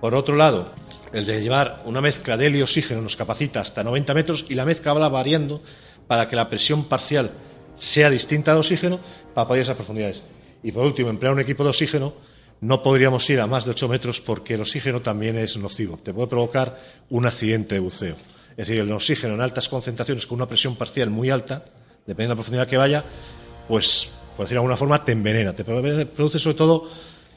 Por otro lado, el de llevar una mezcla de helio y oxígeno nos capacita hasta 90 metros y la mezcla va variando para que la presión parcial sea distinta de oxígeno para poder esas profundidades. Y por último, emplear un equipo de oxígeno no podríamos ir a más de 8 metros porque el oxígeno también es nocivo. Te puede provocar un accidente de buceo. Es decir, el oxígeno en altas concentraciones con una presión parcial muy alta, dependiendo de la profundidad que vaya, pues, por decir de alguna forma, te envenena. Te produce sobre todo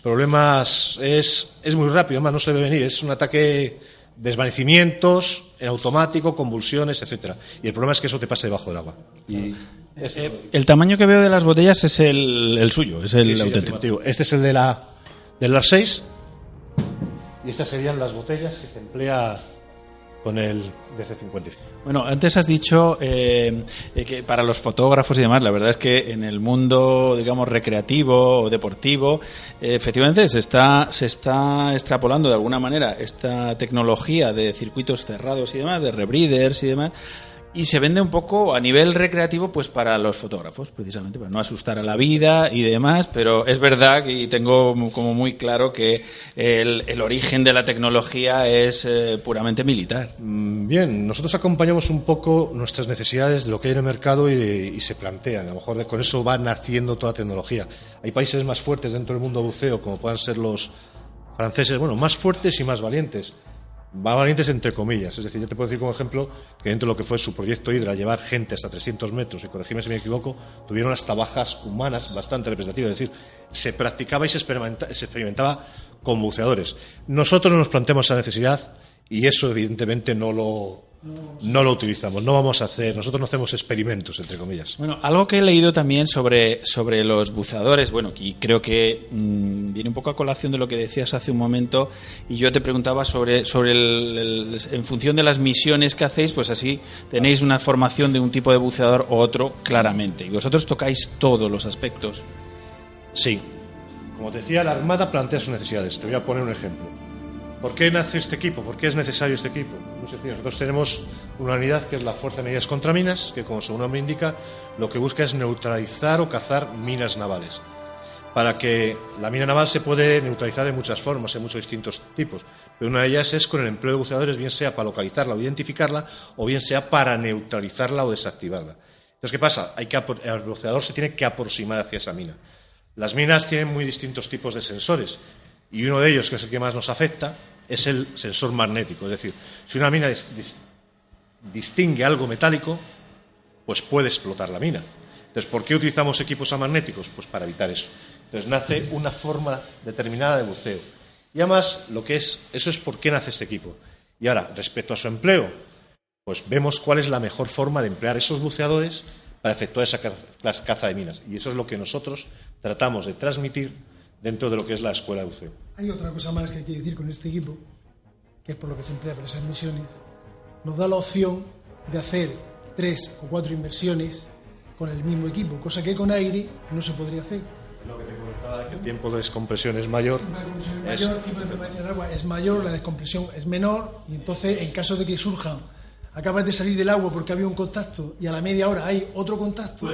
problemas es, es muy rápido, además no se debe venir, es un ataque desvanecimientos en automático, convulsiones, etcétera. Y el problema es que eso te pase debajo del agua. Y eh, el tamaño que veo de las botellas es el, suyo, es el auténtico. este es el de la del LAR 6 y estas serían las botellas que se emplea con el DC-55. Bueno, antes has dicho eh, eh, que para los fotógrafos y demás, la verdad es que en el mundo, digamos, recreativo o deportivo, eh, efectivamente se está, se está extrapolando de alguna manera esta tecnología de circuitos cerrados y demás, de rebreeders y demás, y se vende un poco a nivel recreativo pues para los fotógrafos precisamente para no asustar a la vida y demás pero es verdad y tengo como muy claro que el, origen de la tecnología es eh, puramente militar. Mm, bien nosotros acompañamos un poco nuestras necesidades de lo que hay en el mercado y, se plantean. A lo mejor con eso va naciendo toda tecnología. Hay países más fuertes dentro del mundo buceo como puedan ser los franceses bueno más fuertes y más valientes va valientes entre comillas. Es decir, yo te puedo decir como ejemplo que dentro de lo que fue su proyecto Hydra, llevar gente hasta 300 metros, y corregime si me equivoco, tuvieron hasta bajas humanas bastante representativas. Es decir, se practicaba y se, se experimentaba con buceadores. Nosotros nos planteamos esa necesidad y eso evidentemente no lo, no lo utilizamos, no vamos a hacer, nosotros no hacemos experimentos, entre comillas. Bueno, algo que he leído también sobre, sobre los buceadores, bueno, y creo que mm, viene un poco a colación de lo que decías hace un momento, y yo te preguntaba sobre, sobre el, en función de las misiones que hacéis, pues así tenéis una formación de un tipo de buceador u otro claramente, y vosotros tocáis todos los aspectos. Sí, como te decía, la Armada plantea sus necesidades, te voy a poner un ejemplo. ¿Por qué nace este equipo? ¿Por qué es necesario este equipo? Nosotros tenemos una unidad que es la Fuerza de Medidas contra Minas, que como su nombre indica, lo que busca es neutralizar o cazar minas navales. Para que la mina naval se puede neutralizar en muchas formas, en muchos distintos tipos. Pero una de ellas es con el empleo de buceadores, bien sea para localizarla o identificarla, o bien sea para neutralizarla o desactivarla. Entonces, ¿qué pasa? Hay que, el buceador se tiene que aproximar hacia esa mina. Las minas tienen muy distintos tipos de sensores y uno de ellos, que es el que más nos afecta, es el sensor magnético. Es decir, si una mina distingue algo metálico, pues puede explotar la mina. Entonces, ¿por qué utilizamos equipos amagnéticos? Pues para evitar eso. Entonces, nace una forma determinada de buceo. Y además, lo que es, eso es por qué nace este equipo. Y ahora, respecto a su empleo, pues vemos cuál es la mejor forma de emplear esos buceadores para efectuar esa caza de minas. Y eso es lo que nosotros tratamos de transmitir dentro de lo que es la escuela de buceo. Hay otra cosa más que hay que decir con este equipo, que es por lo que se emplea para esas misiones. Nos da la opción de hacer tres o cuatro inversiones con el mismo equipo, cosa que con aire no se podría hacer. Lo que te comentaba que el tiempo de descompresión es mayor. El mayor, tiempo de permanencia en agua es mayor, la descompresión es menor, y entonces, en caso de que surjan acabas de salir del agua porque había un contacto y a la media hora hay otro contacto,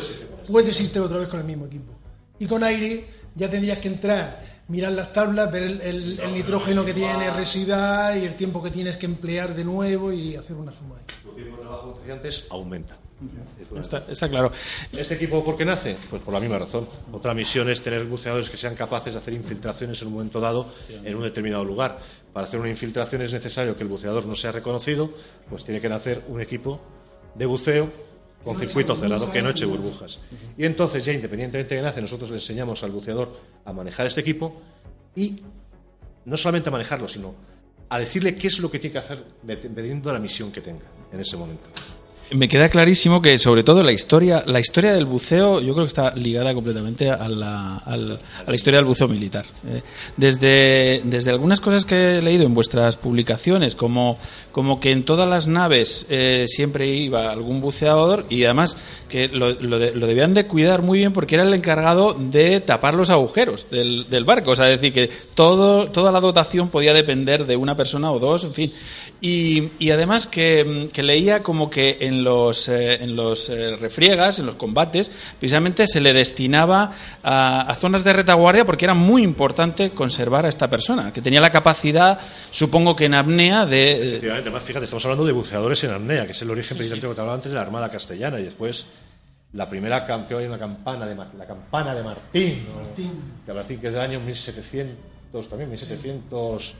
puedes irte otra vez con el mismo equipo. Y con aire ya tendrías que entrar, mirar las tablas, ver el, nitrógeno que tiene residual y el tiempo que tienes que emplear de nuevo y hacer una suma. Tu tiempo de trabajo antes aumenta. Está, claro. ¿Este equipo por qué nace? Pues por la misma razón. Otra misión es tener buceadores que sean capaces de hacer infiltraciones en un momento dado en un determinado lugar. Para hacer una infiltración es necesario que el buceador no sea reconocido, pues tiene que nacer un equipo de buceo con circuito cerrado, que no eche burbujas. Y entonces, ya independientemente de nace, nosotros le enseñamos al buceador a manejar este equipo y no solamente a manejarlo, sino a decirle qué es lo que tiene que hacer dependiendo de la misión que tenga en ese momento. Me queda clarísimo que sobre todo la historia, la historia del buceo, yo creo que está ligada completamente a la, al- a la historia del buceo militar. Eh, desde, desde algunas cosas que he leído en vuestras publicaciones, como, como que en todas las naves eh, siempre iba algún buceador y además que lo, lo de- lo debían de cuidar muy bien porque era el encargado de tapar los agujeros del, del barco. O sea, es decir, que todo, toda la dotación podía depender de una persona o dos, en fin. Y, y además que, que leía como que en los, eh, en los eh, refriegas, en los combates, precisamente se le destinaba a, a zonas de retaguardia porque era muy importante conservar a esta persona, que tenía la capacidad, supongo que en apnea, de... Efectivamente, además, fíjate, estamos hablando de buceadores en apnea, que es el origen precisamente que te hablaba antes de la Armada Castellana y después la primera campeona una campana de la campana de Martín, ¿no? que Martín que es del año 1700 también 1700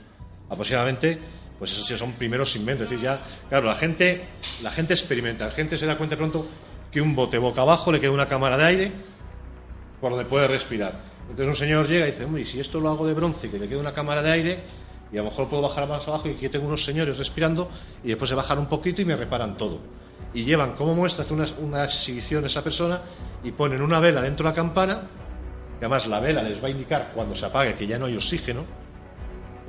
aproximadamente, pues esos sí son primeros inventos, es decir, ya claro, la gente la gente experimenta, la gente se da cuenta pronto que un bote boca abajo le queda una cámara de aire por donde puede respirar. Entonces un señor llega y dice, hombre, y si esto lo hago de bronce, que le quede una cámara de aire, y a lo mejor puedo bajar más abajo y aquí tengo unos señores respirando, y después se bajan un poquito y me reparan todo. Y llevan como muestra, hace una, una exhibición esa persona, y ponen una vela dentro de la campana, que además la vela les va a indicar cuando se apague que ya no hay oxígeno,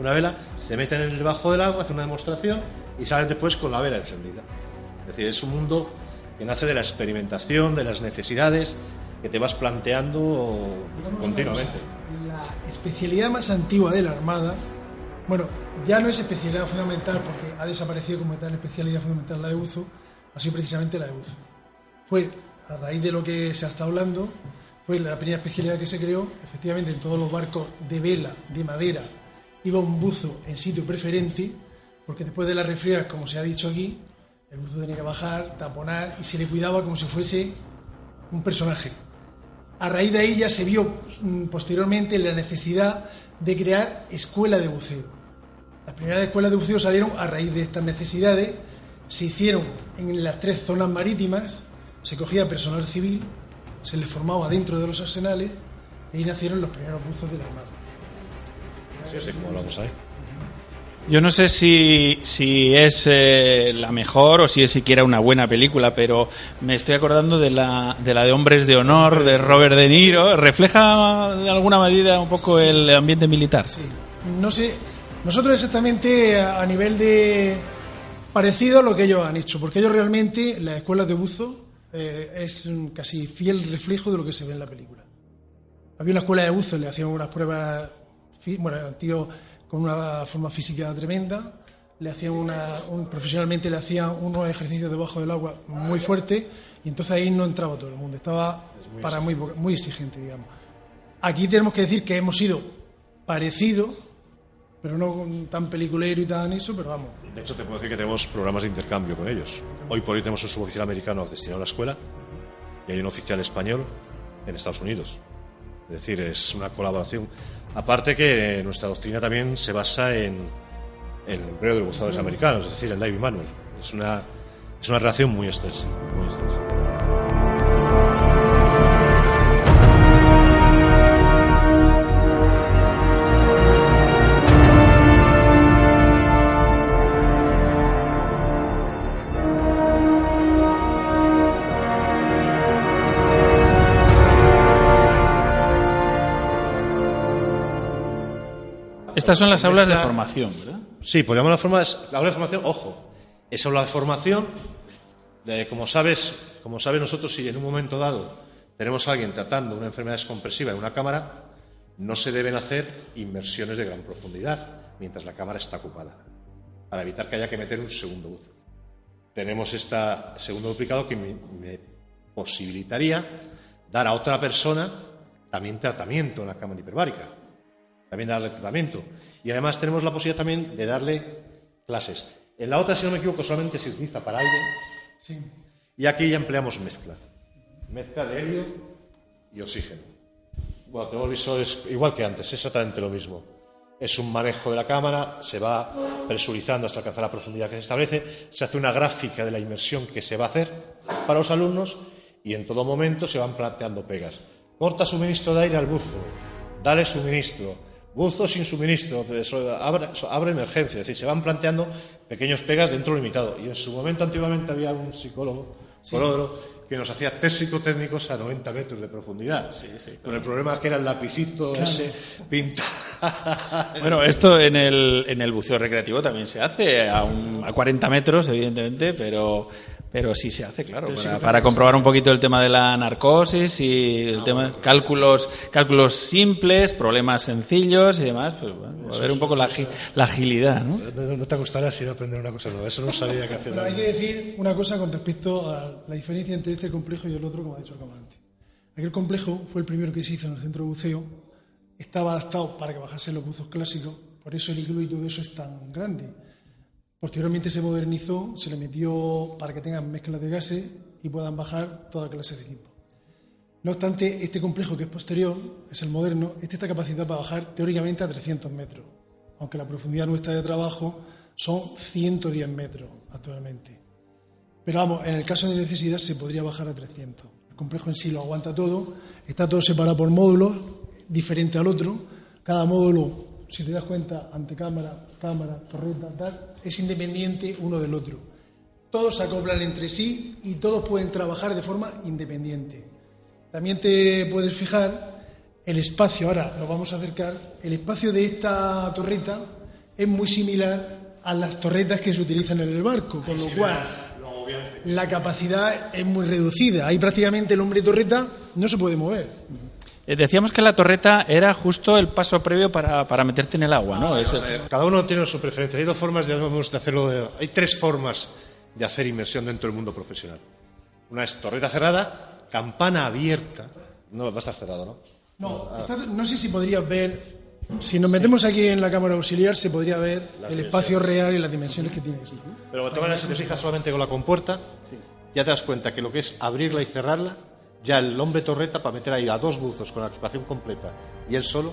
una vela, se meten en el debajo del agua, hacen una demostración y salen después con la vela encendida. Es decir, es un mundo que nace de la experimentación, de las necesidades que te vas planteando Digamos continuamente. La especialidad más antigua de la Armada, bueno, ya no es especialidad fundamental porque ha desaparecido como tal especialidad fundamental la de buzo, ha sido precisamente la de buzo. Fue a raíz de lo que se ha estado hablando, fue la primera especialidad que se creó, efectivamente en todos los barcos de vela, de madera, iba un buzo en sitio preferente, porque después de las refriegas, como se ha dicho aquí, el buzo tenía que bajar, taponar y se le cuidaba como si fuese un personaje. A raíz de ahí ya se vio mm, posteriormente la necesidad de crear escuelas de buceo. Las primeras escuelas de buceo salieron a raíz de estas necesidades, se hicieron en las tres zonas marítimas, se cogía personal civil, se les formaba dentro de los arsenales y ahí nacieron los primeros buzos de la Armada. Sí, sí, como hablamos ahí. Yo no sé si, si es eh, la mejor o si es siquiera una buena película, pero me estoy acordando de la de, la de Hombres de Honor de Robert De Niro. ¿Refleja de alguna medida un poco el ambiente militar? Sí. No sé, nosotros exactamente a a nivel de parecido a lo que ellos han hecho, porque ellos realmente, las escuelas de buzo, eh, es un casi fiel reflejo de lo que se ve en la película. Había una escuela de buzo, le hacían unas pruebas, bueno, era un tío con una forma física tremenda, le hacían una, un- profesionalmente le hacían unos ejercicios debajo del agua muy fuertes y entonces ahí no entraba todo el mundo, estaba para muy, poca- muy exigente, digamos. Aquí tenemos que decir que hemos sido parecidos, pero no tan peliculero y tan eso, pero vamos. De hecho, te puedo decir que tenemos programas de intercambio con ellos. Hoy por hoy tenemos un suboficial americano destinado a la escuela y hay un oficial español en Estados Unidos. Es decir, es una colaboración. Aparte que nuestra doctrina también se basa en, el empleo de los buceadores americanos, es decir, el David Manuel. Es una, es una relación muy. Muy estrecha. Estas son las aulas de formación, ¿verdad? Sí, pues llamamos la aula de formación, ojo, esa aula de formación, de- como sabes, como sabes nosotros, si en un momento dado tenemos a alguien tratando una enfermedad descompresiva en una cámara, no se deben hacer inmersiones de gran profundidad mientras la cámara está ocupada, para evitar que haya que meter un segundo buzo. Tenemos este segundo duplicado que me, me posibilitaría dar a otra persona también tratamiento en la cámara hiperbárica también darle tratamiento. Y además tenemos la posibilidad también de darle clases. En la otra, si no me equivoco, solamente se utiliza para aire Sí. y aquí ya empleamos mezcla. Mezcla de helio y oxígeno. Bueno, tenemos visores igual que antes, exactamente lo mismo. Es un manejo de la cámara, se va presurizando hasta alcanzar la profundidad que se establece, se hace una gráfica de la inmersión que se va a hacer para los alumnos y en todo momento se van planteando pegas. Corta suministro de aire al buzo, dale suministro, buzo sin suministro, eso, abre, eso, abre emergencia, es decir, se van planteando pequeños pegas dentro limitado. Y en su momento, antiguamente, había un psicólogo, Colodro, que nos hacía test psicotécnicos a 90 metros de profundidad. Con el problema que era el lapicito ese pinta. Bueno, esto en el, en el buceo recreativo también se hace a, un- a 40 metros, evidentemente, pero, pero sí se hace, claro, para, para comprobar un poquito el tema de la narcosis y el tema cálculos, cálculos simples, problemas sencillos y demás, pues bueno, a ver un poco la, agi- la agilidad, ¿no? No, no te acostarás sin aprender una cosa nueva. Eso no sabía que hacer. Pero hay que decir una cosa con respecto a la diferencia entre este complejo y el otro, como ha dicho el comandante. Aquel complejo fue el primero que se hizo en el centro de buceo, estaba adaptado para que bajasen los buzos clásicos, por eso el iglú y todo eso es tan grande. Posteriormente se modernizó, se le metió para que tengan mezclas de gases y puedan bajar toda clase de equipo. No obstante, este complejo que es posterior, es el moderno, este está capacitado para bajar teóricamente a 300 metros, aunque la profundidad nuestra de trabajo son 110 metros actualmente. Pero vamos, en el caso de necesidad se podría bajar a 300. El complejo en sí lo aguanta todo, está todo separado por módulos, diferente al otro. Cada módulo, si te das cuenta, ante cámara, cámara, torreta, tal, es independiente uno del otro. Todos se acoplan entre sí y todos pueden trabajar de forma independiente. También te puedes fijar el espacio, ahora lo vamos a acercar, el espacio de esta torreta es muy similar a las torretas que se utilizan en el barco, con lo cual la capacidad es muy reducida. Ahí prácticamente el hombre torreta no se puede mover. Eh, Decíamos que la torreta era justo el paso previo para, para meterte en el agua, ¿no? Es- Cada uno tiene su preferencia. Hay dos formas digamos, de hacerlo. de- hay tres formas de hacer inmersión dentro del mundo profesional. Una es torreta cerrada, campana abierta. No, va a estar cerrado, ¿no? No, está- no sé si podrías ver, si nos metemos aquí en la cámara auxiliar, se podría ver el espacio real y las dimensiones que tiene esto. Pero si te fijas solamente con la compuerta, ya te das cuenta que lo que es abrirla y cerrarla, ya el hombre torreta para meter ahí a dos buzos con la equipación completa y él solo,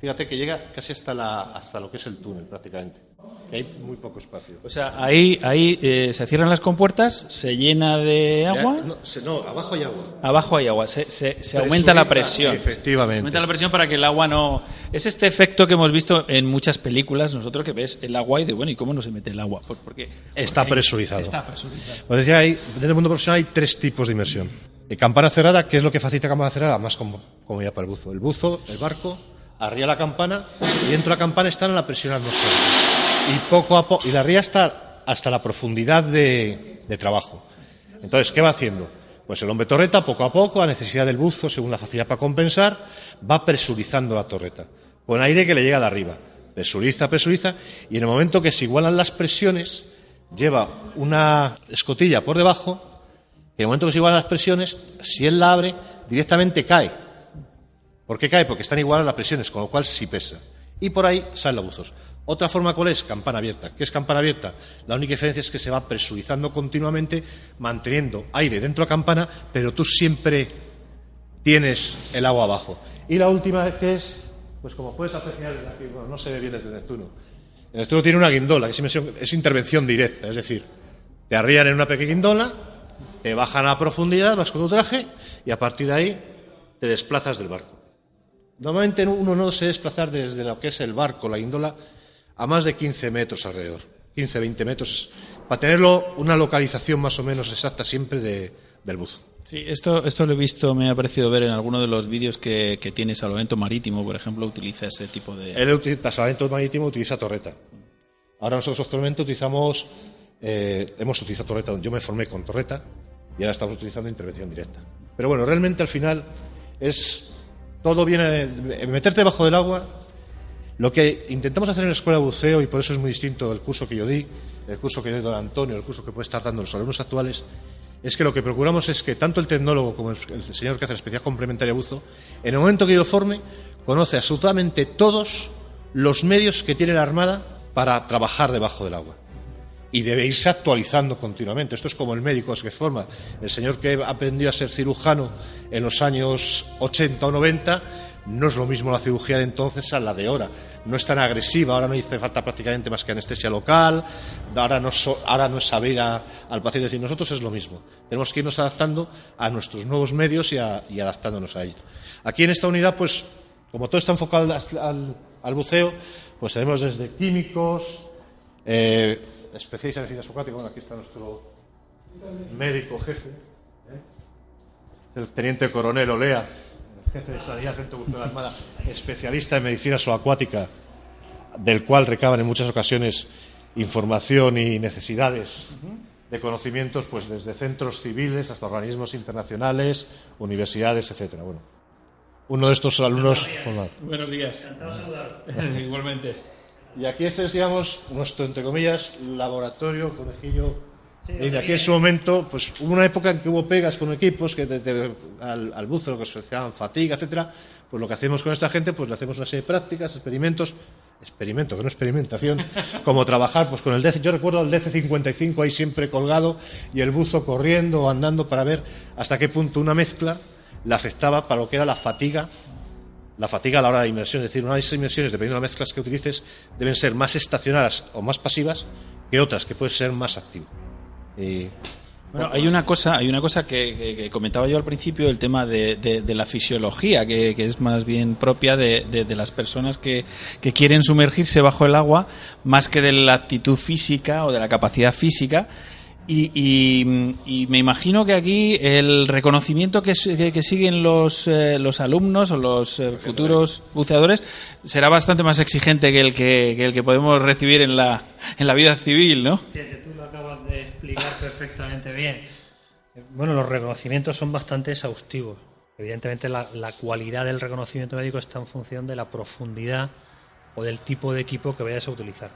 fíjate que llega casi hasta, la, hasta lo que es el túnel prácticamente. Que hay muy poco espacio. o sea, ahí, ahí eh, se cierran las compuertas, se llena de agua. Ya, no, se- no, abajo hay agua. Abajo hay agua, se, se- se aumenta la presión. Efectivamente. Aumenta la presión para que el agua no. Es este efecto que hemos visto en muchas películas, nosotros que ves el agua y de bueno, ¿y cómo no se mete el agua? Pues porque Está presurizado. Está presurizado. Os decía, hay, dentro del mundo profesional hay tres tipos de inmersión. Campana cerrada, ¿qué es lo que facilita campana cerrada? Más como, como ya para el buzo. El buzo, el barco, arriba la campana y dentro de la campana está en la presión atmosférica. Y poco a poco, y la ría está hasta la profundidad de, de trabajo. Entonces, ¿qué va haciendo? Pues el hombre torreta, poco a poco, a necesidad del buzo, según la facilidad para compensar, va presurizando la torreta, con aire que le llega de arriba. Presuriza, presuriza, y en el momento que se igualan las presiones, lleva una escotilla por debajo, en el momento que se igualan las presiones, si él la abre, directamente cae. ¿Por qué cae? Porque están igualadas las presiones, con lo cual sí pesa. Y por ahí salen los buzos. Otra forma, ¿cuál es? Campana abierta. ¿Qué es campana abierta? La única diferencia es que se va presurizando continuamente, manteniendo aire dentro de la campana, pero tú siempre tienes el agua abajo. Y la última que es, pues como puedes apreciar desde aquí, bueno, no se ve bien desde Neptuno. El Neptuno tiene una guindola, que es, intervención directa, es decir, te arrían en una pequeña guindola, te bajan a profundidad, vas con tu traje y a partir de ahí te desplazas del barco. Normalmente uno no se desplazar desde lo que es el barco, la guindola, a más de 15 metros alrededor. 15, 20 metros, para tenerlo una localización más o menos exacta siempre de- del buzo. Sí, esto, esto lo he visto, me ha parecido ver en alguno de los vídeos que, que tiene Salvamento Marítimo, por ejemplo, utiliza ese tipo de. El utiliza, salvamento marítimo utiliza torreta. Ahora nosotros actualmente utilizamos, eh, hemos utilizado torreta, yo me formé con torreta y ahora estamos utilizando intervención directa. Pero bueno, realmente al final es todo viene en meterte debajo del agua. Lo que intentamos hacer en la escuela de buceo, y por eso es muy distinto del curso que yo di, el curso que dio don Antonio, el curso que puede estar dando los alumnos actuales, es que lo que procuramos es que tanto el tecnólogo como el, señor que hace la especial complementaria buzo, en el momento que yo lo forme, conoce absolutamente todos los medios que tiene la Armada para trabajar debajo del agua. Y debe irse actualizando continuamente. Esto es como el médico que forma. El señor que aprendió a ser cirujano en los años 80 o 90 no es lo mismo la cirugía de entonces a la de ahora. No es tan agresiva, ahora no hace falta prácticamente más que anestesia local, ahora no, so- ahora no es saber a- al paciente decir, nosotros es lo mismo. Tenemos que irnos adaptando a nuestros nuevos medios y, adaptándonos a ellos. Aquí en esta unidad, pues, como todo está enfocado al, al- al buceo, pues tenemos desde químicos, eh, especialista en medicina subacuática. Bueno, aquí está nuestro médico jefe, ¿eh? el teniente coronel Olea, jefe de Sanidad Centro Buceo de la Armada, especialista en medicina subacuática, del cual recaban en muchas ocasiones información y necesidades de conocimientos, pues desde centros civiles hasta organismos internacionales, universidades, etcétera. Bueno, uno de estos alumnos formados. Buenos días. Igualmente. Y aquí este es, digamos, nuestro, entre comillas, laboratorio, conejillo. y de aquí en su momento, pues hubo una época en que hubo pegas con equipos que de- de- al, al buzo, lo que se llamaban fatiga, etcétera. Pues lo que hacemos con esta gente, pues le hacemos una serie de prácticas, experimentos, experimento, que no experimentación, como trabajar pues con el DC. Yo recuerdo el DC-55 ahí siempre colgado y el buzo corriendo o andando para ver hasta qué punto una mezcla le afectaba para lo que era la fatiga la fatiga a la hora de inmersión, es decir, unas inmersiones, dependiendo de las mezclas que utilices, deben ser más estacionarias o más pasivas que otras, que pueden ser más activas. Y Bueno, hay una cosa, hay una cosa que, que- que comentaba yo al principio, el tema de, de- de la fisiología, que, que es más bien propia de, de- las personas que, que quieren sumergirse bajo el agua, más que de la actitud física o de la capacidad física. Y, y- y me imagino que aquí el reconocimiento que, que- que siguen los, eh, los alumnos o los eh, futuros buceadores será bastante más exigente que el que, que el que podemos recibir en la, en la vida civil, ¿no? Fíjate, tú lo acabas de explicar perfectamente bien. Bueno, los reconocimientos son bastante exhaustivos. Evidentemente, la, la cualidad del reconocimiento médico está en función de la profundidad o del tipo de equipo que vayas a utilizar.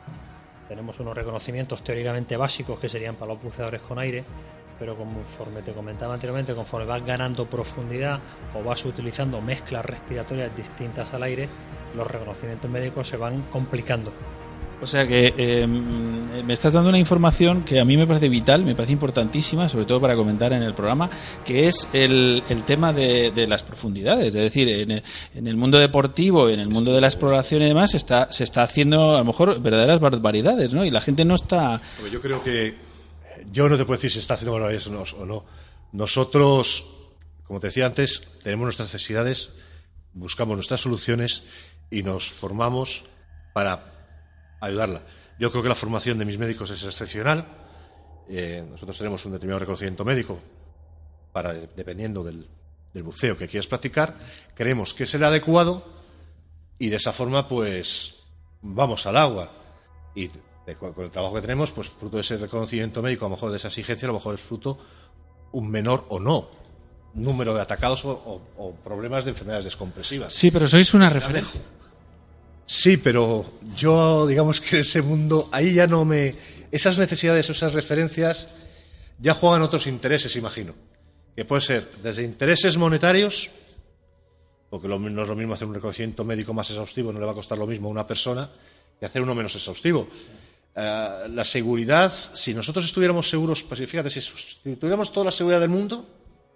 Tenemos unos reconocimientos teóricamente básicos que serían para los buceadores con aire, pero conforme te comentaba anteriormente, conforme vas ganando profundidad o vas utilizando mezclas respiratorias distintas al aire, los reconocimientos médicos se van complicando. O sea que eh, me estás dando una información que a mí me parece vital, me parece importantísima, sobre todo para comentar en el programa, que es el, el tema de, las profundidades. Es decir, en el, mundo deportivo, en el mundo de la exploración y demás, está, se está haciendo a lo mejor verdaderas barbaridades, ¿no? Y la gente no está... Yo creo que yo no te puedo decir si está haciendo barbaridades o no. Nosotros, como te decía antes, tenemos nuestras necesidades, buscamos nuestras soluciones y nos formamos para ayudarla. Yo creo que la formación de mis médicos es excepcional. Eh, nosotros tenemos un determinado reconocimiento médico para dependiendo del, del buceo que quieras practicar. Creemos que es el adecuado y de esa forma, pues, vamos al agua. Y con el trabajo que tenemos, pues, fruto de ese reconocimiento médico, a lo mejor de esa exigencia, a lo mejor es fruto un menor o no número de atacados o, o- o problemas de enfermedades descompresivas. Sí, pero sois una referencia. Sí, pero yo, digamos que en ese mundo, ahí ya no me. Esas necesidades, esas referencias, ya juegan otros intereses, imagino. Que puede ser desde intereses monetarios, porque lo- no es lo mismo hacer un reconocimiento médico más exhaustivo, no le va a costar lo mismo a una persona que hacer uno menos exhaustivo. Eh, la seguridad, si nosotros estuviéramos seguros, pues fíjate, si, tuviéramos toda la seguridad del mundo,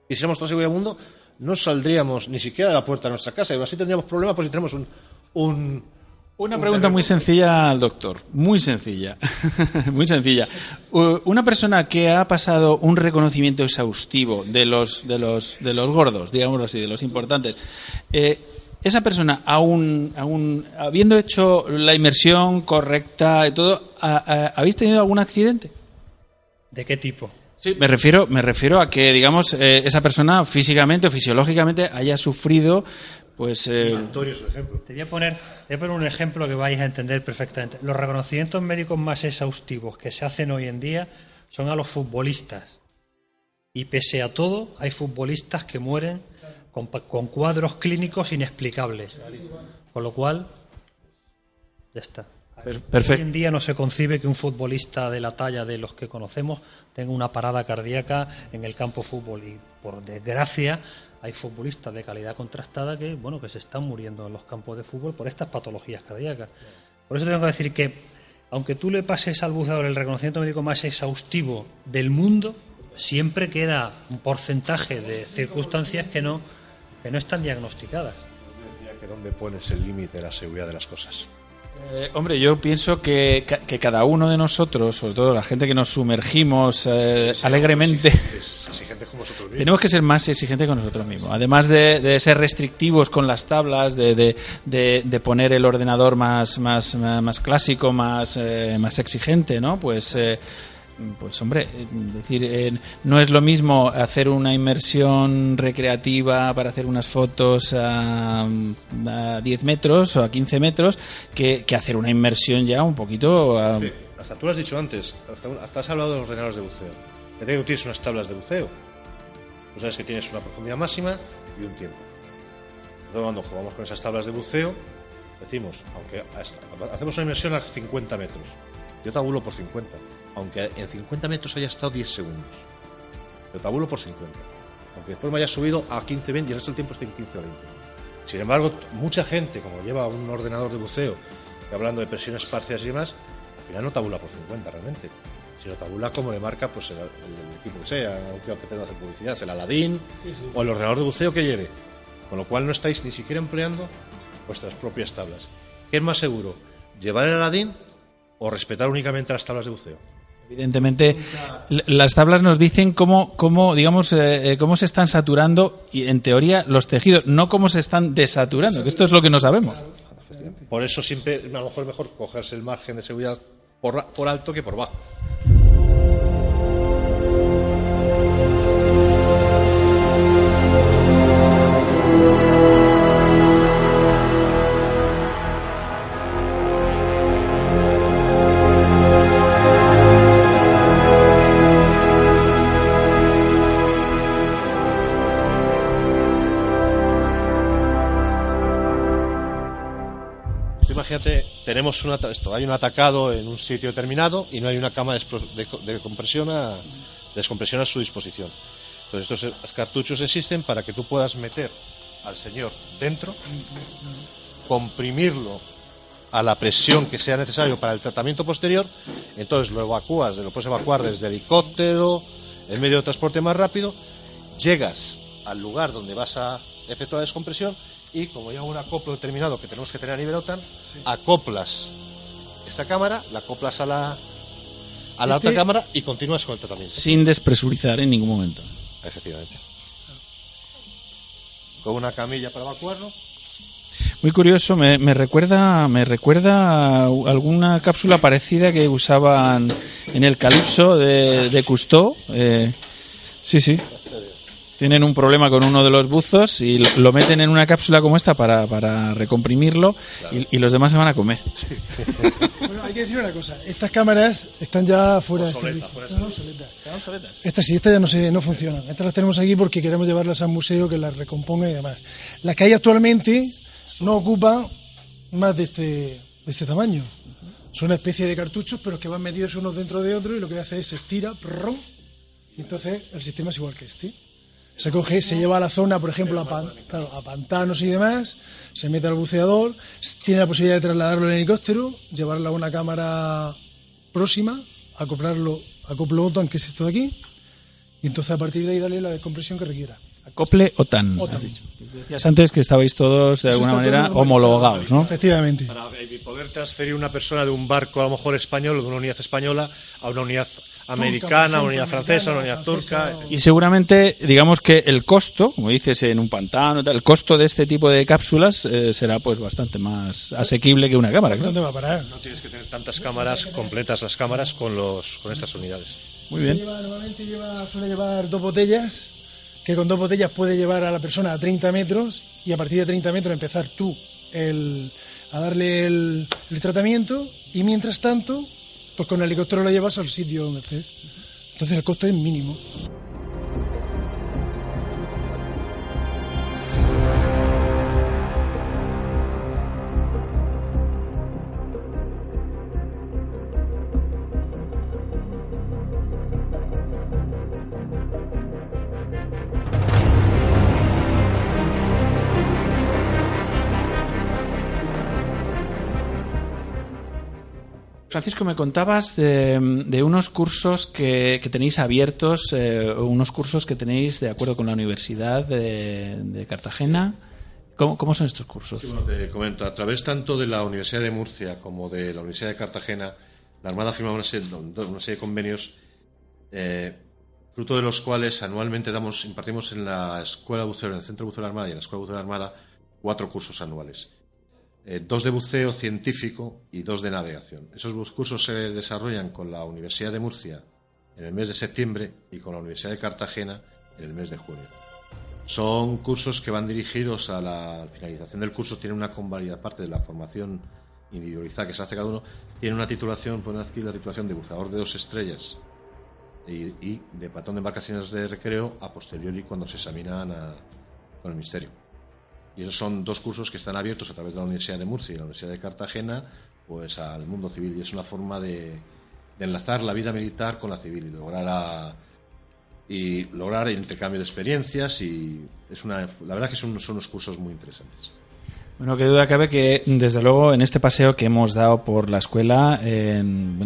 quisiéramos toda la seguridad del mundo, no saldríamos ni siquiera de la puerta de nuestra casa. Y así tendríamos problemas, pues si tenemos un Una un pregunta muy sencilla al doctor, muy sencilla, muy sencilla. Uh, Una persona que ha pasado un reconocimiento exhaustivo de los de los de los gordos, digámoslo así, de los importantes, eh, esa persona, aún, aún habiendo hecho la inmersión correcta y todo, ¿ha- ha- ¿habéis tenido algún accidente? ¿De qué tipo? Sí, me refiero, me refiero a que, digamos, eh, esa persona físicamente o fisiológicamente haya sufrido, pues, eh, Antonio es un ejemplo. Te voy a poner, te voy a poner un ejemplo que vais a entender perfectamente. Los reconocimientos médicos más exhaustivos que se hacen hoy en día son a los futbolistas. Y pese a todo, hay futbolistas que mueren con, pa- con cuadros clínicos inexplicables. Con lo cual, ya está. per- Hoy perfecto. en día no se concibe que un futbolista de la talla de los que conocemos tenga una parada cardíaca en el campo fútbol y por desgracia hay futbolistas de calidad contrastada que bueno que se están muriendo en los campos de fútbol por estas patologías cardíacas. Por eso tengo que decir que aunque tú le pases al buceador el reconocimiento médico más exhaustivo del mundo, siempre queda un porcentaje de circunstancias que no que no están diagnosticadas. Que dónde pones el límite de la seguridad de las cosas. Eh, hombre, yo pienso que, que cada uno de nosotros, sobre todo la gente que nos sumergimos eh, alegremente, Tenemos que ser más exigentes con nosotros mismos. Además de, de ser restrictivos con las tablas, de, de, de, de poner el ordenador más, más, más clásico, más, eh, más exigente, ¿no? Pues. Eh, pues hombre, decir, eh, no es lo mismo hacer una inmersión recreativa para hacer unas fotos a, a 10 metros o a 15 metros que, que hacer una inmersión ya un poquito a- Sí, hasta tú lo has dicho antes, hasta, hasta has hablado de los ordenadores de buceo. Ya tienes unas tablas de buceo. Tú sabes que tienes una profundidad máxima y un tiempo. Entonces, cuando jugamos con esas tablas de buceo, decimos, aunque hacemos una inmersión a 50 metros, yo tabulo por 50, aunque en 50 metros haya estado 10 segundos. Yo tabulo por 50. Aunque después me haya subido a 15, 20 y el resto del tiempo esté en 15 o 20. Sin embargo, mucha gente, como lleva un ordenador de buceo, hablando de presiones parciales y demás, al final no tabula por 50 realmente, sino tabula como le marca pues el, el equipo que sea, aunque que tenga hacer publicidad, el Aladín o el ordenador de buceo que lleve. Con lo cual no estáis ni siquiera empleando vuestras propias tablas. ¿Qué es más seguro? ¿Llevar el Aladín o respetar únicamente las tablas de buceo? Evidentemente, las tablas nos dicen cómo, cómo digamos, eh, eh, cómo se están saturando y, en teoría, los tejidos, no cómo se están desaturando, que esto es lo que no sabemos. Por eso siempre a lo mejor es mejor cogerse el margen de seguridad por, por alto que por bajo. Tenemos esto, hay un atacado en un sitio determinado y no hay una cama de, de de compresión a, descompresión a su disposición. Entonces estos cartuchos existen para que tú puedas meter al señor dentro, comprimirlo a la presión que sea necesario para el tratamiento posterior, entonces lo evacúas, lo puedes evacuar desde helicóptero, el medio de transporte más rápido, llegas al lugar donde vas a efectuar la descompresión y como ya un acoplo determinado que tenemos que tener a nivel OTAN, acoplas esta cámara, la acoplas a la, a la Este- otra cámara y continúas con el tratamiento. Sin despresurizar en ningún momento. Efectivamente. Con una camilla para evacuarlo. Muy curioso, me, me recuerda, me recuerda a alguna cápsula parecida que usaban en el Calipso de, de Cousteau. Eh, sí, sí. Tienen un problema con uno de los buzos y lo, lo meten en una cápsula como esta para, para recomprimirlo y, y los demás se van a comer. Bueno, hay que decir una cosa. Estas cámaras están ya fuera de servicio. Están obsoletas. Estas sí, estas ya no, se, no funcionan. Estas las tenemos aquí porque queremos llevarlas al museo, que las recomponga y demás. Las que hay actualmente no ocupan más de este, de este tamaño. Son una especie de cartuchos, pero que van metidos unos dentro de otros y lo que hace es se estira, y entonces el sistema es igual que este. Se coge, se lleva a la zona, por ejemplo, a, pan- claro, a pantanos y demás, se mete al buceador, tiene la posibilidad de trasladarlo en helicóptero, llevarlo a una cámara próxima, acoplarlo, acoplo OTAN, que es esto de aquí, y entonces a partir de ahí darle la descompresión que requiera. Acople OTAN. OTAN. Decías antes que estabais todos de Eso alguna manera homologados, ¿no? Efectivamente. Para eh, poder transferir una persona de un barco a lo mejor español o de una unidad española a una unidad americana, unidad francesa, unidad turca. Y seguramente, digamos que el costo, como dices, en un pantano, el costo de este tipo de cápsulas eh, será pues bastante más asequible que una cámara. ¿Dónde va a parar? No tienes que tener tantas cámaras completas las cámaras con los con estas unidades. Muy bien. Lleva- normalmente lleva- suele llevar dos botellas, que con dos botellas puede llevar a la persona a 30 metros y a partir de 30 metros empezar tú el- a darle el, el tratamiento y mientras tanto, pues con el helicóptero lo llevas al sitio donde estés. Entonces el costo es mínimo. Francisco, me contabas de, unos cursos que, que tenéis abiertos, eh, unos cursos que tenéis de acuerdo con la Universidad de, Cartagena. ¿Cómo, son estos cursos? Te comento, a través tanto de la Universidad de Murcia como de la Universidad de Cartagena, la Armada ha firmado una serie, una serie de convenios eh, fruto de los cuales anualmente damos, impartimos en la Escuela Buceo, en el Centro Buceo de la Armada y en la Escuela Buceo de la Armada, cuatro cursos anuales. Eh, dos de buceo científico y dos de navegación. Esos cursos se desarrollan con la Universidad de Murcia en el mes de septiembre y con la Universidad de Cartagena en el mes de junio. Son cursos que van dirigidos a la finalización del curso, tienen una convalida parte de la formación individualizada que se hace cada uno, tiene una titulación, pueden adquirir la titulación de buceador de dos estrellas y, de patrón de embarcaciones de recreo a posteriori cuando se examinan con el Ministerio. Y esos son dos cursos que están abiertos a través de la Universidad de Murcia y la Universidad de Cartagena pues al mundo civil y es una forma de, enlazar la vida militar con la civil y lograr y lograr el intercambio de experiencias y es una la verdad que son, son unos cursos muy interesantes. Bueno, qué duda cabe que, desde luego, en este paseo que hemos dado por la escuela,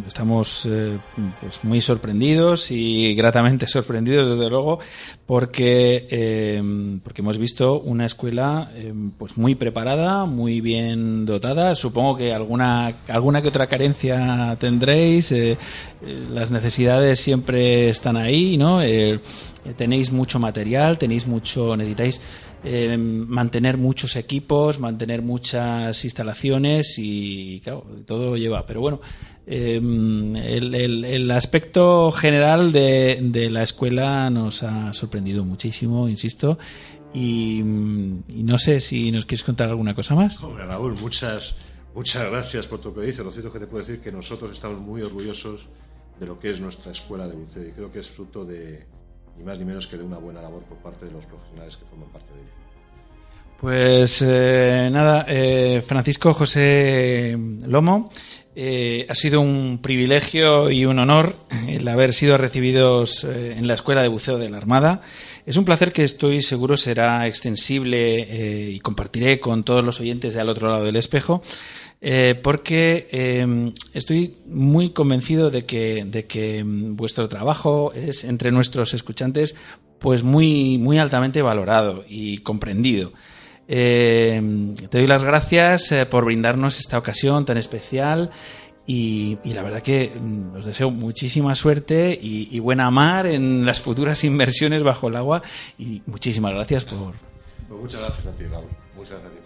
estamos eh, pues muy sorprendidos y gratamente sorprendidos, desde luego, porque, eh, porque hemos visto una escuela eh, pues muy preparada, muy bien dotada. Supongo que alguna, alguna que otra carencia tendréis. las necesidades siempre están ahí, ¿no? tenéis mucho material, tenéis mucho, necesitáis eh, mantener muchos equipos, mantener muchas instalaciones y, claro, todo lleva. Pero bueno, eh, el, aspecto general de, la escuela nos ha sorprendido muchísimo, insisto. Y, no sé si nos quieres contar alguna cosa más. Hombre, Raúl, muchas, muchas gracias por todo lo que dices. Lo cierto es que te puedo decir que nosotros estamos muy orgullosos de lo que es nuestra escuela de buceo y creo que es fruto de, ni más ni menos que de una buena labor por parte de los profesionales que forman parte de ella. Pues eh, nada, eh, Francisco José Lomo, eh, ha sido un privilegio y un honor el haber sido recibidos en la Escuela de Buceo de la Armada. Es un placer que estoy seguro será extensible y compartiré con todos los oyentes de al otro lado del espejo. Porque estoy muy convencido de que, de que vuestro trabajo es entre nuestros escuchantes pues muy, muy altamente valorado y comprendido. Eh, te doy las gracias eh, por brindarnos esta ocasión tan especial y, la verdad que os deseo muchísima suerte y, buena mar en las futuras inversiones bajo el agua y muchísimas gracias por... Pues muchas gracias a ti, Raúl. Muchas gracias por todo.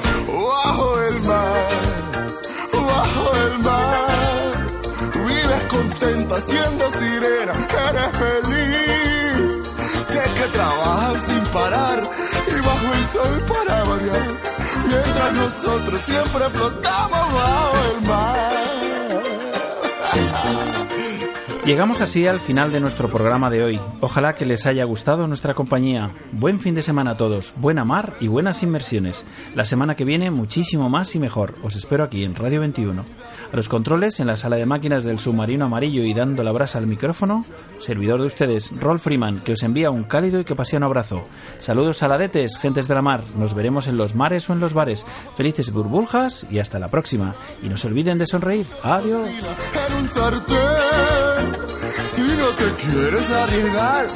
Bajo el mar, bajo el mar, vives contenta siendo sirena, eres feliz. Sé que trabajas sin parar y bajo el sol para variar, mientras nosotros siempre flotamos bajo el mar. Llegamos así al final de nuestro programa de hoy. Ojalá que les haya gustado nuestra compañía. Buen fin de semana a todos, buena mar y buenas inmersiones. La semana que viene muchísimo más y mejor. Os espero aquí en Radio 21. A los controles en la sala de máquinas del submarino amarillo y dando la brasa al micrófono, servidor de ustedes, Rolf Freeman, que os envía un cálido y que abrazo. Saludos saladetes, gentes de la mar. Nos veremos en los mares o en los bares. Felices burbujas y hasta la próxima. Y no se olviden de sonreír. Adiós. No te quieres arriesgar,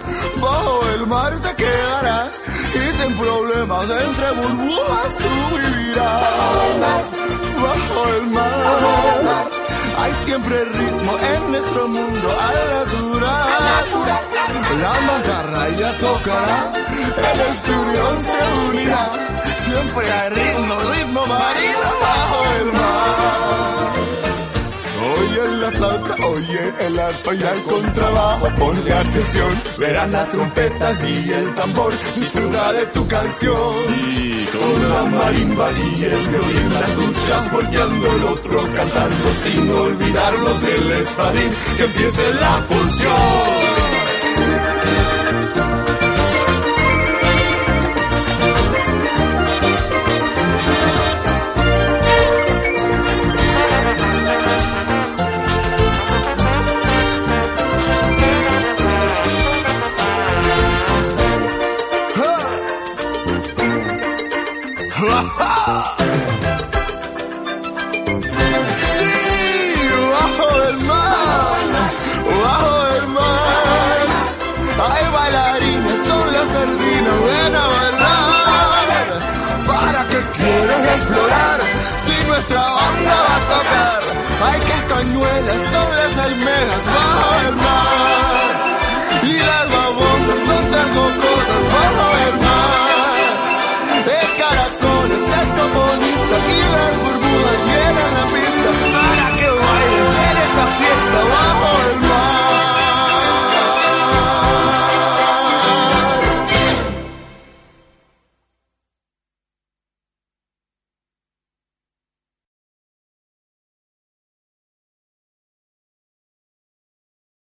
bajo el mar te quedarás. Y sin problemas entre burbujas tú vivirás. Bajo el mar, hay siempre ritmo en nuestro mundo al natural. La macarra ya tocará, el estudio se unirá. Siempre hay ritmo, ritmo marino bajo el mar. Oye la flauta, oye el arpa y el contrabajo. Ponle atención, verás las trompetas y el tambor. Disfruta de tu canción. Sí, con la marimba y el violín, las duchas volteando el otro cantando sin olvidarnos del espadín. Que empiece la función. Hay castañuelas, dobles almejas bajo el mar. Y las babosas son tan cocosas bajo el mar.